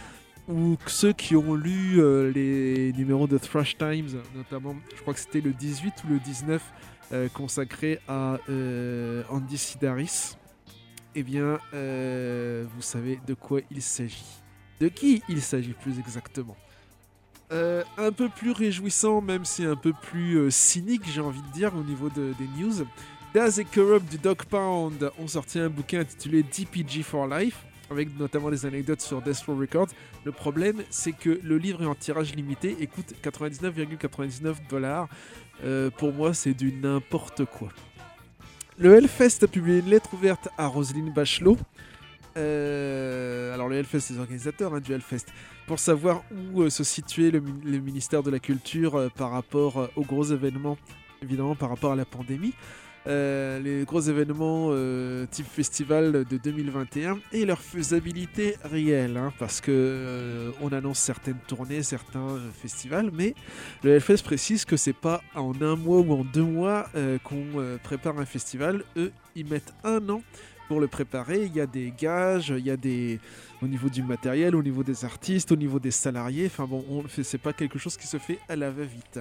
ou ceux qui ont lu les numéros de Thrash Times, notamment, je crois que c'était le 18 ou le 19, euh, consacré à Andy Sidaris, eh bien, vous savez de quoi il s'agit. De qui il s'agit plus exactement. Euh, un peu plus réjouissant, même si un peu plus euh, cynique, j'ai envie de dire, au niveau de- des news. Daz et Corrupt du Dog Pound ont sorti un bouquin intitulé DPG for Life, avec notamment des anecdotes sur Death Row Records. Le problème, c'est que le livre est en tirage limité et coûte 99,99 dollars. Euh, pour moi, c'est du n'importe quoi. Le Hellfest a publié une lettre ouverte à Roselyne Bachelot. Euh, alors le Hellfest, les organisateurs hein, du Hellfest, pour savoir où euh, se situait le, mi- le ministère de la Culture euh, par rapport aux gros événements, évidemment par rapport à la pandémie. Les gros événements type festival de 2021 et leur faisabilité réelle, hein, parce que on annonce certaines tournées, certains festivals, mais le Hellfest précise que c'est pas en un mois ou en deux mois qu'on prépare un festival. Eux, ils mettent un an pour le préparer. Il y a des gages, il y a des au niveau du matériel, au niveau des artistes, au niveau des salariés. Enfin bon, on c'est pas quelque chose qui se fait à la va-vite.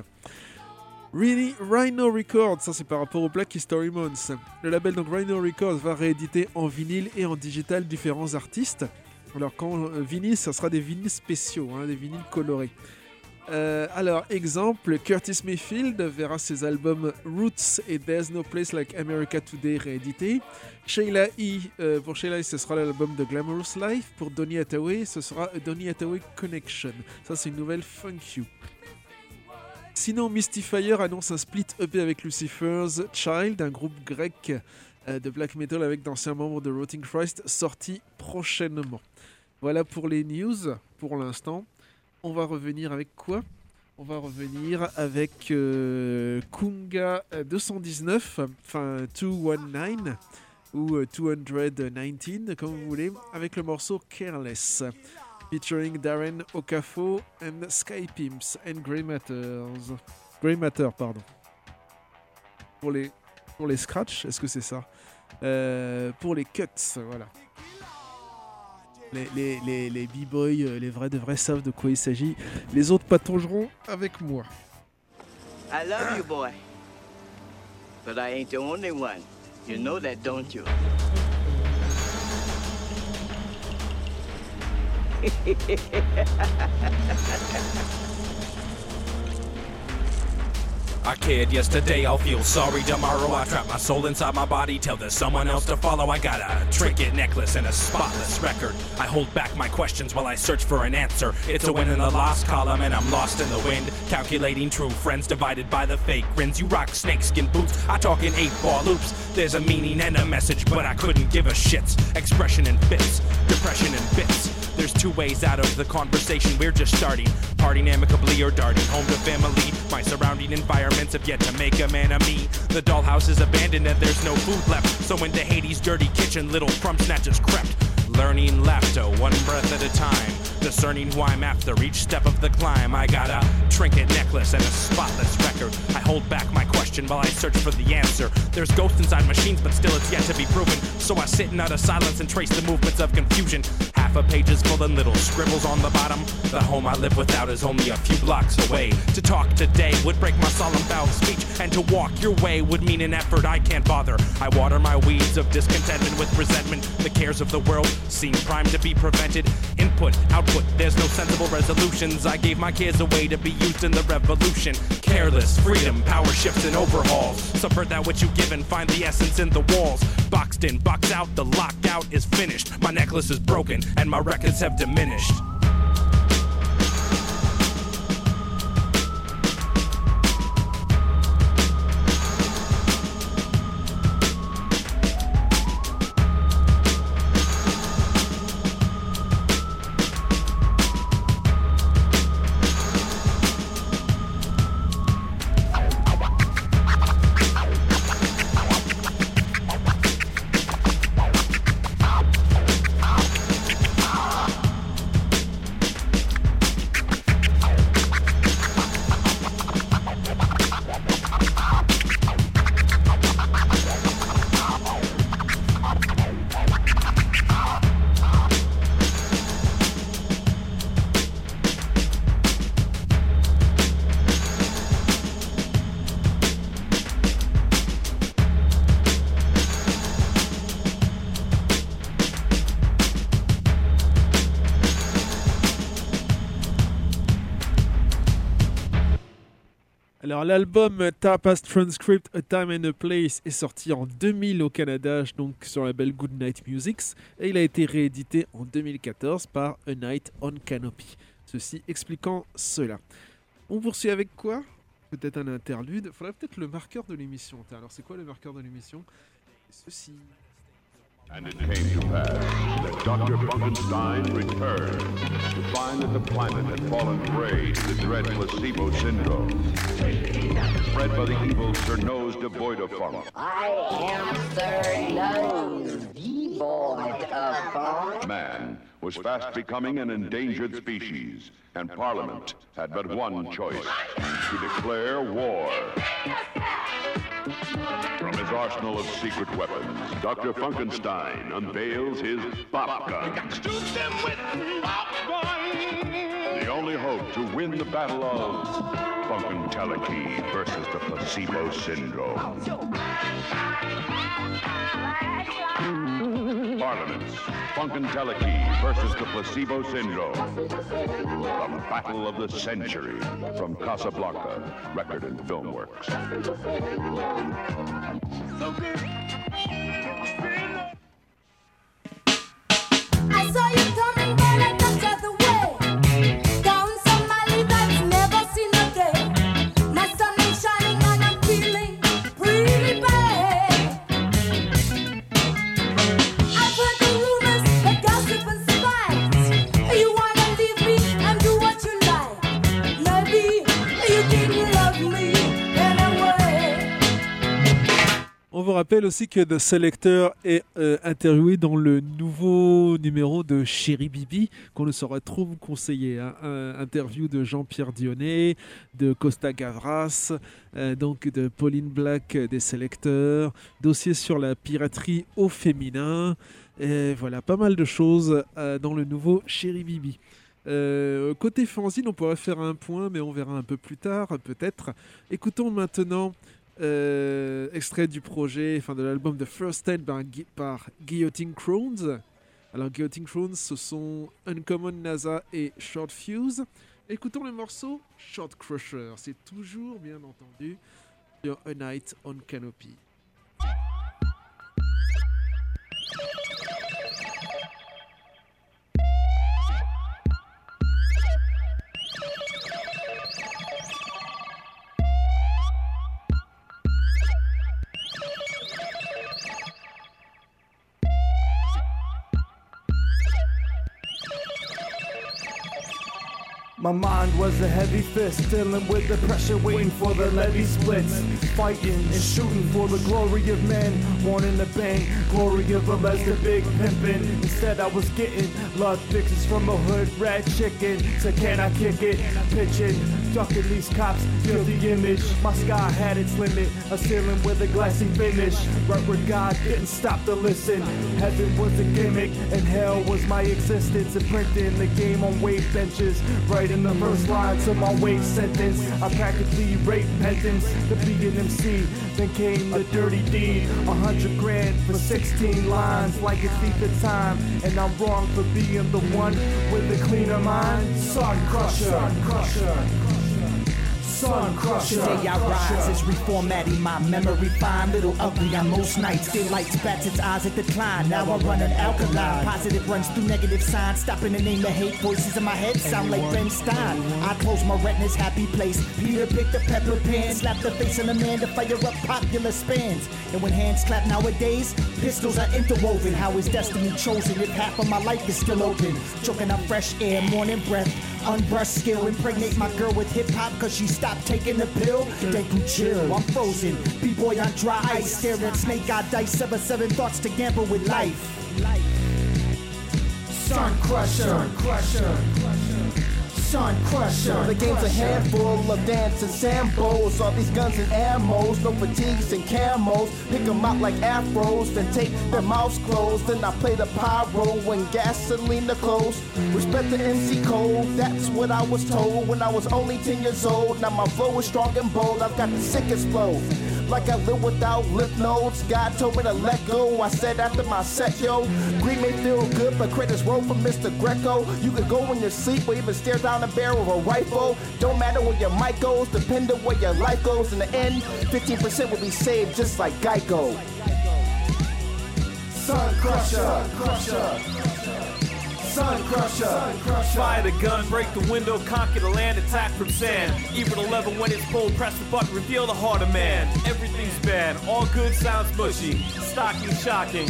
Really, Rhino Records, ça c'est par rapport au Black History Month. Le label donc Rhino Records va rééditer en vinyle et en digital différents artistes. Alors quand euh, vinyle, ça sera des vinyles spéciaux, hein, des vinyles colorés. Euh, alors, exemple, Curtis Mayfield verra ses albums Roots et There's No Place Like America Today réédités. Sheila E, euh, pour Sheila E, ce sera l'album de Glamorous Life. Pour Donny Hathaway, ce sera A Donny Hathaway Connection. Ça, c'est une nouvelle Funk You. Sinon, Mystifier annonce un split EP avec Lucifer's Child, un groupe grec euh, de black metal avec d'anciens membres de Rotting Christ, sorti prochainement. Voilà pour les news pour l'instant. On va revenir avec quoi? On va revenir avec euh, Kunga euh, 219, enfin 219 ou euh, 219 comme vous voulez, avec le morceau Careless, featuring Darren Okafo and Sky Pimps and Grey Matters. Grey Matter, pardon. Pour les, pour les scratchs, est-ce que c'est ça? Euh, Pour les cuts, voilà. Les, b-boys, euh, les vrais de vrais savent de quoi il s'agit. Les autres pataugeront avec moi. I love you, boy. But I ain't the only one. You know that, don't you? [laughs] I cared yesterday, I'll feel sorry tomorrow. I trap my soul inside my body, tell there's someone else to follow. I got a trinket necklace and a spotless record. I hold back my questions while I search for an answer. It's a win in the lost column, and I'm lost in the wind. Calculating true friends divided by the fake grins. You rock snakeskin boots, I talk in eight ball loops. There's a meaning and a message, but I couldn't give a shit's. Expression in bits, depression in bits. There's two ways out of the conversation, we're just starting. Parting amicably or darting home to family. My surrounding environments have yet to make a man of me. The dollhouse is abandoned and there's no food left. So into Hades' dirty kitchen, little crumb snatchers crept. Learning laughter, one breath at a time. Discerning who I'm after each step of the climb. I got a trinket necklace and a spotless record. I hold back my question while I search for the answer. There's ghosts inside machines, but still it's yet to be proven. So I sit in utter silence and trace the movements of confusion. Half a page is full of little scribbles on the bottom. The home I live without is only a few blocks away. To talk today would break my solemn vow of speech, and to walk your way would mean an effort I can't bother. I water my weeds of discontentment with resentment. The cares of the world seem primed to be prevented. Input, output, there's no sensible resolutions. I gave my cares away to be used in the revolution. Careless, freedom, power shifts and overhauls. Subvert that which you give and find the essence in the walls. Boxed in, boxed out, the lockout is finished. My necklace is broken and my records have diminished. L'album Tapas Transcript A Time and a Place est sorti en 2000 au Canada, donc sur la label Good Night Musics, et il a été réédité en 2014 par A Night on Canopy. Ceci expliquant cela. On poursuit avec quoi? Peut-être un interlude. Faudrait peut-être le marqueur de l'émission. Alors c'est quoi le marqueur de l'émission? Ceci. And it came to pass that Dr. Funkenstein returned to find that the planet had fallen prey to the dread placebo syndrome. Spread by the evil Sir Nose devoid of funk. I am Sir Nose, devoid of funk. Man was fast becoming an endangered species, and Parliament had but one choice to declare war. From his arsenal of secret weapons, Dr. Funkenstein unveils his Bop Gun. The only hope to win the battle of Funkenteleki versus the placebo syndrome. Parliaments, Funkenteleki versus the placebo syndrome. The battle of the century from Casablanca Record and Film Works. I rappelle aussi que The Selector est euh, interviewé dans le nouveau numéro de Chéri Bibi, qu'on ne saurait trop vous conseiller. hein. Interview de Jean-Pierre Dionnet, de Costa Gavras, euh, donc de Pauline Black euh, des Selecteurs, dossier sur la piraterie au féminin. Et voilà, pas mal de choses dans le nouveau Chéri Bibi. Côté fanzine, on pourrait faire un point, mais on verra un peu plus tard, peut-être. Écoutons maintenant extrait du projet, enfin de l'album The First Stand par, Gui- par Guillotine Crones. Alors Guillotine Crones, ce sont Uncommon NASA et Short Fuse. Écoutons le morceau Short Crusher. C'est toujours bien entendu sur A Night on Canopy. My mind was a heavy fist, dealing with the pressure, waiting for the levee splits. Fighting and shooting for the glory of men, wanting to bang, glory of as the big pimpin'. Instead, I was getting love fixes from a hood rat chicken. So can I kick it? Pitching, ducking these cops, the image. My sky had its limit, a ceiling with a glassy finish. Right where God didn't stop to listen. Heaven was a gimmick, and hell was my existence. Imprinting the game on weight benches, right in the first lines of my weight sentence. I practically raped pendants to be an MC. Then came the dirty deed, a hundred grand for 16 lines, like it's thief of time. And I'm wrong for being the one with the cleaner mind. Sun crusher, sun crusher. Sun crusher. Today I rise is reformatting my memory fine. Little ugly on most nights. Daylight bats its eyes at the decline. Now I'm running alkaline. Positive runs through negative signs. Stopping the name of hate. Voices in my head sound like Ben Stein. I close my retina's happy place. Peter picked a pepper pan. Slap the face of the man to fire up popular spans. And when hands clap nowadays, pistols are interwoven. How is destiny chosen if half of my life is still open? Choking up fresh air, morning breath. Unbrushed skill, impregnate my girl with hip hop cause she stopped taking the pill. You chill, I'm frozen. B-boy on dry ice, stare at snake eye dice, seven seven thoughts to gamble with life. Sun crusher, sun crusher. Sun crusher. The game's a handful of dancing sambos. All these guns and ammos, no fatigues and camos. Pick 'em out like afros, then take their mouths closed. Then I play the pyro when gasoline the close. Respect the MC code, that's what I was told when I was only 10 years old. Now my flow is strong and bold, I've got the sickest flow. Like I live without lip notes. God told me to let go. I said after my set, yo. Green may feel good, but credits roll from Mr. Greco. You can go in your sleep or even stare down the barrel of a rifle. Don't matter where your mic goes, depending where your life goes. In the end, 15% will be saved just like Geico. Sun crusher, crusher. Sun crusher, Fire the gun, break the window, conquer the land, attack from sand. Evil 11 when it's bold, press the button, reveal the heart of man. Everything's bad, all good sounds mushy. Stocking, shocking,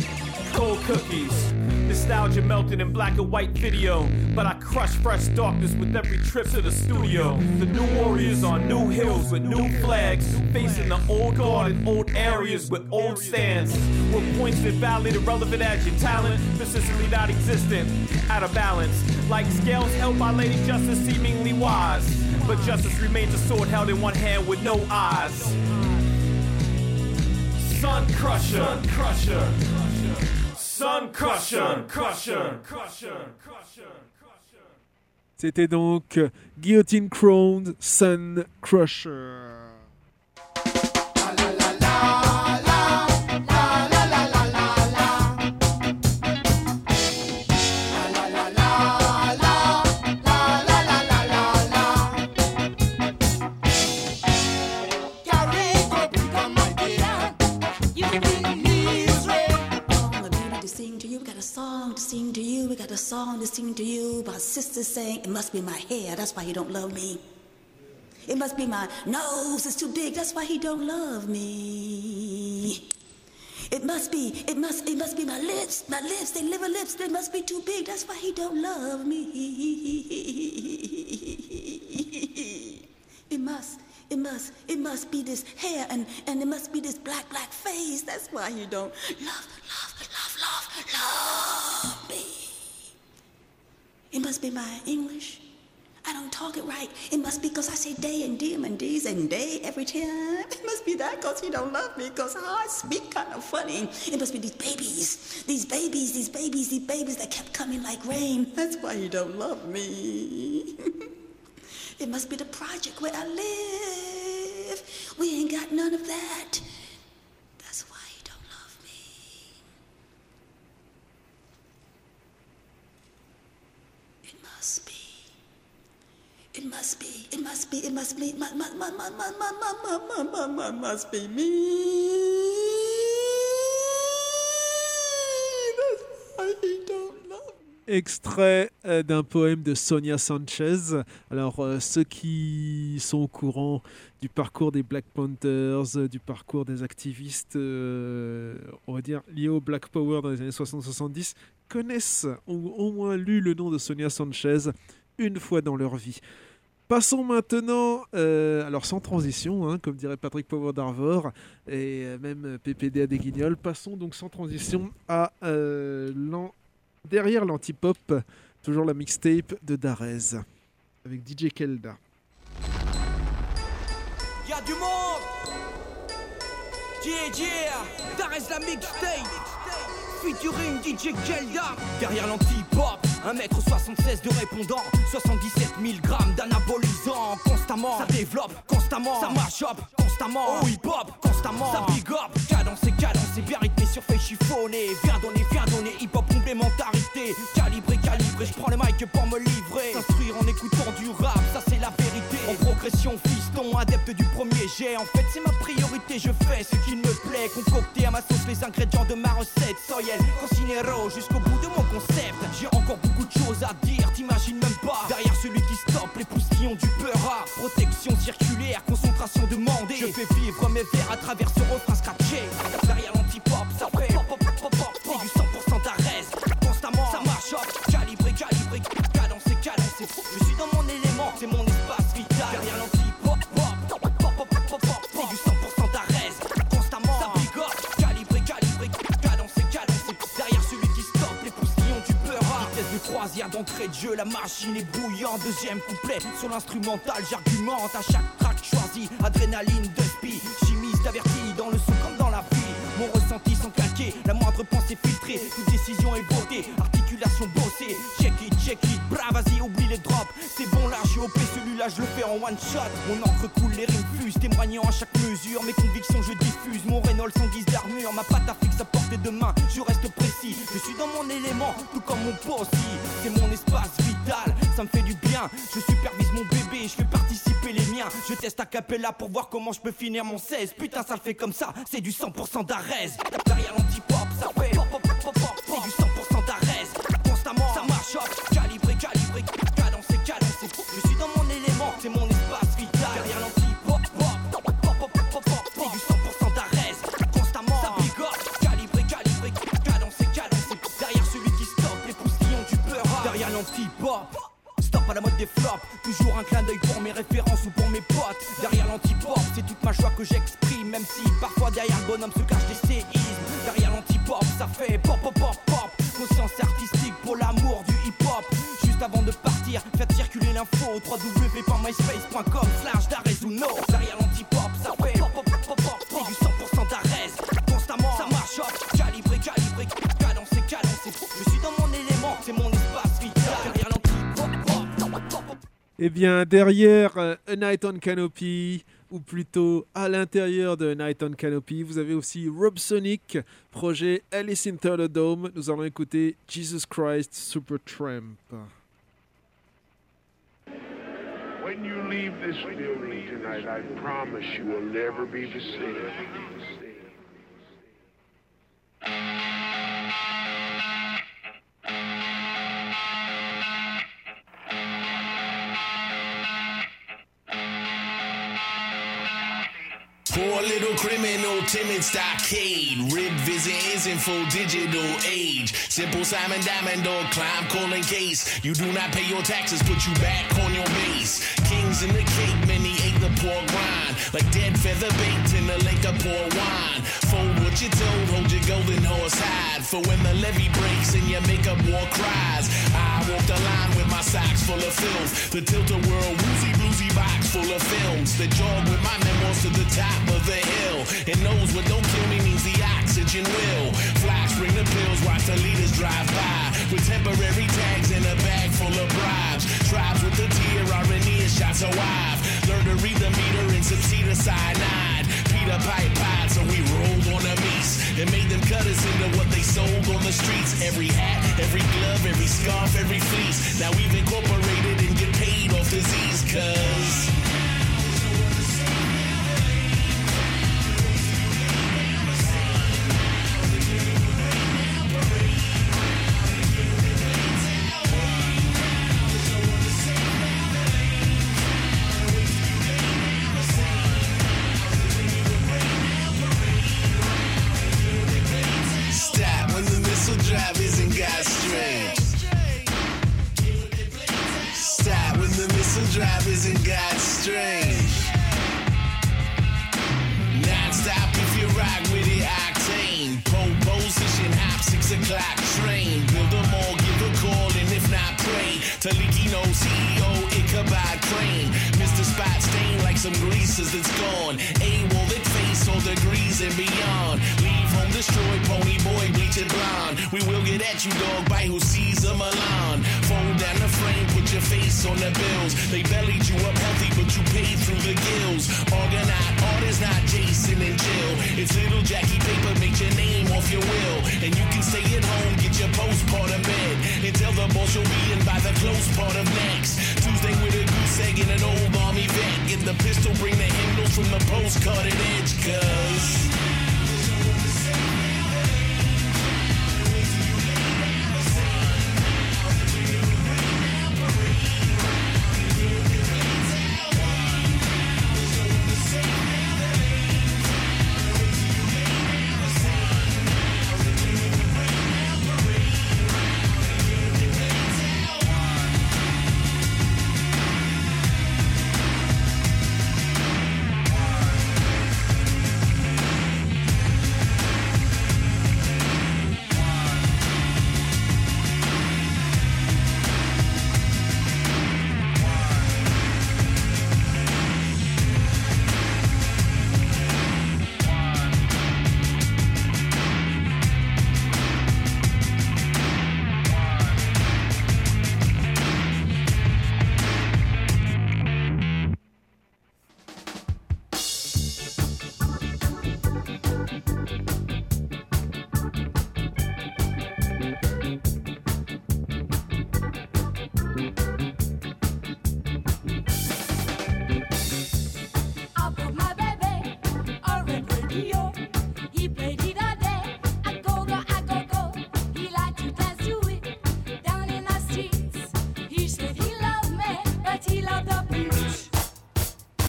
cold cookies. Nostalgia melted in black and white video. But I crush fresh darkness with every trip to the studio. The new warriors on new hills with new flags. Facing the old guard in old areas with old stands. With points that valid and relevant as your talent. Persistently not existent, out of balance. Like scales held by Lady Justice, seemingly wise. But justice remains a sword held in one hand with no eyes. Sun Crusher. Sun Crusher. C'était donc Guillotine Crowned Sun Crusher. Song to sing to you about sisters saying, It must be my hair. That's why you don't love me. It must be my nose. It's too big. That's why he don't love me. It must be, it must, it must be my lips. My lips, they liver lips. They must be too big. That's why he don't love me. It must, it must, it must be this hair and, and it must be this black, black face. That's why he don't love, love, love, love, love. It must be my English. I don't talk it right. It must be because I say day and dim and D's and day every time. It must be that because he don't love me because I speak kind of funny. It must be these babies, these babies, these babies, these babies that kept coming like rain. That's why he don't love me. [laughs] it must be the project where I live. We ain't got none of that. It must be. It must be. It must be. Must, must, must, must, must, must, must, must, must, must be me. That's why he don't love Extrait euh, d'un poème de Sonia Sanchez. Alors, euh, ceux qui sont au courant du parcours des Black Panthers, euh, du parcours des activistes, euh, on va dire, liés au Black Power dans les années 60-70, connaissent ou ont au moins lu le nom de Sonia Sanchez une fois dans leur vie. Passons maintenant, euh, alors sans transition, hein, comme dirait Patrick Power d'Arvor et euh, même PPD à des guignols, passons donc sans transition à euh, derrière l'antipop, toujours la mixtape de Darez avec DJ Kelda. Y'a du monde! Yeah, Darès la mixtape! Featuring DJ Kelda! Derrière l'anti-pop 1m76 de répondant. 77 000 grammes d'anabolisant. Constamment. Ça développe Constamment. Ça marche up Constamment Au hip-hop Constamment. Ça big up. Cadencé, cadencé Bien rythmé sur feuille chiffonné Viens donner, viens donner Hip-hop complémentarité. Calibré, calibré. Je prends le mic pour me livrer. S'instruire en écoutant du rap Ça c'est la vérité. En progression fiston Adepte du premier jet. En fait c'est ma priorité. Je fais ce qui me plaît. Concocter à ma sauce les ingrédients de ma recette. Soyel, cocinero Jusqu'au bout de mon concept. J'ai encore beaucoup de choses à dire T'imagines même pas. Derrière celui qui stoppe Les pousses qui ont du peur à Protection circulaire Concentration demandée. Je fais vivre mes vers à travers ce refrain scratché. Derrière l'anti-pop Ça fait croisière d'entrée de jeu La machine est bouillante. Deuxième couplet Sur l'instrumental J'argumente. À chaque track choisi Adrénaline de spi. Chimiste averti Dans le son comme dans la vie. Mon ressenti sans calquer La moindre pensée filtrée. Toute décision est votée Celui-là je le fais en one shot. Mon encre coule les rimes Témoignant à chaque mesure. Mes convictions je diffuse. Mon Renault sans guise d'armure. Ma patte fixe à portée de main. Je reste précis. Je suis dans mon élément Tout comme mon possi. C'est mon espace vital. Ça me fait du bien. Je supervise mon bébé. Je fais participer les miens. Je teste à capella pour voir comment je peux finir mon 16 Putain ça le fait comme ça. C'est du 100% d'arrêt Derrière l'anti-pop Ça fait pop pop pop pop C'est du 100% d'arrêt Constamment Ça marche up toujours un clin d'œil pour mes références ou pour mes potes. Derrière l'anti-pop, c'est toute ma joie que j'exprime, même si parfois derrière le bonhomme se cachent des séismes. Derrière l'anti-pop, ça fait pop pop pop pop. Conscience artistique pour l'amour du hip-hop. Juste avant de partir, faites circuler l'info www.myspace.com slash Eh bien, derrière euh, A Night on Canopy, ou plutôt à l'intérieur de A Night on Canopy, vous avez aussi Rob Sonic, projet Alice in Thunderdome. Nous allons écouter Jesus Christ Supertramp. When you leave this building tonight, I promise you will never be. Poor little criminal, timid stockade. Rib visit isn't full digital age. Simple Simon Diamond Dog climb calling case. You do not pay your taxes, put you back on your base. Kings in the cake, many ate the poor. Like dead feather bait in a lake of poor wine. Fold what you told, hold your golden horse hide. For when the levee breaks and your makeup war cries. I walk the line with my socks full of filth. The tilt a world woozy bluesy box full of films. The jog with my memoirs to the top of the hill. And knows what don't kill me means the oxygen will. Flash, bring the pills, watch the leaders drive by. With temporary tags and a bag full of bribes. Tribes with the tear are in earshot, so I've learned to read the meter and some cedar cyanide. Peter pipe pied, so we rolled on the meats. And made them cut us into what they sold on the streets. Every hat, every glove, every scarf, every fleece. Now we've incorporated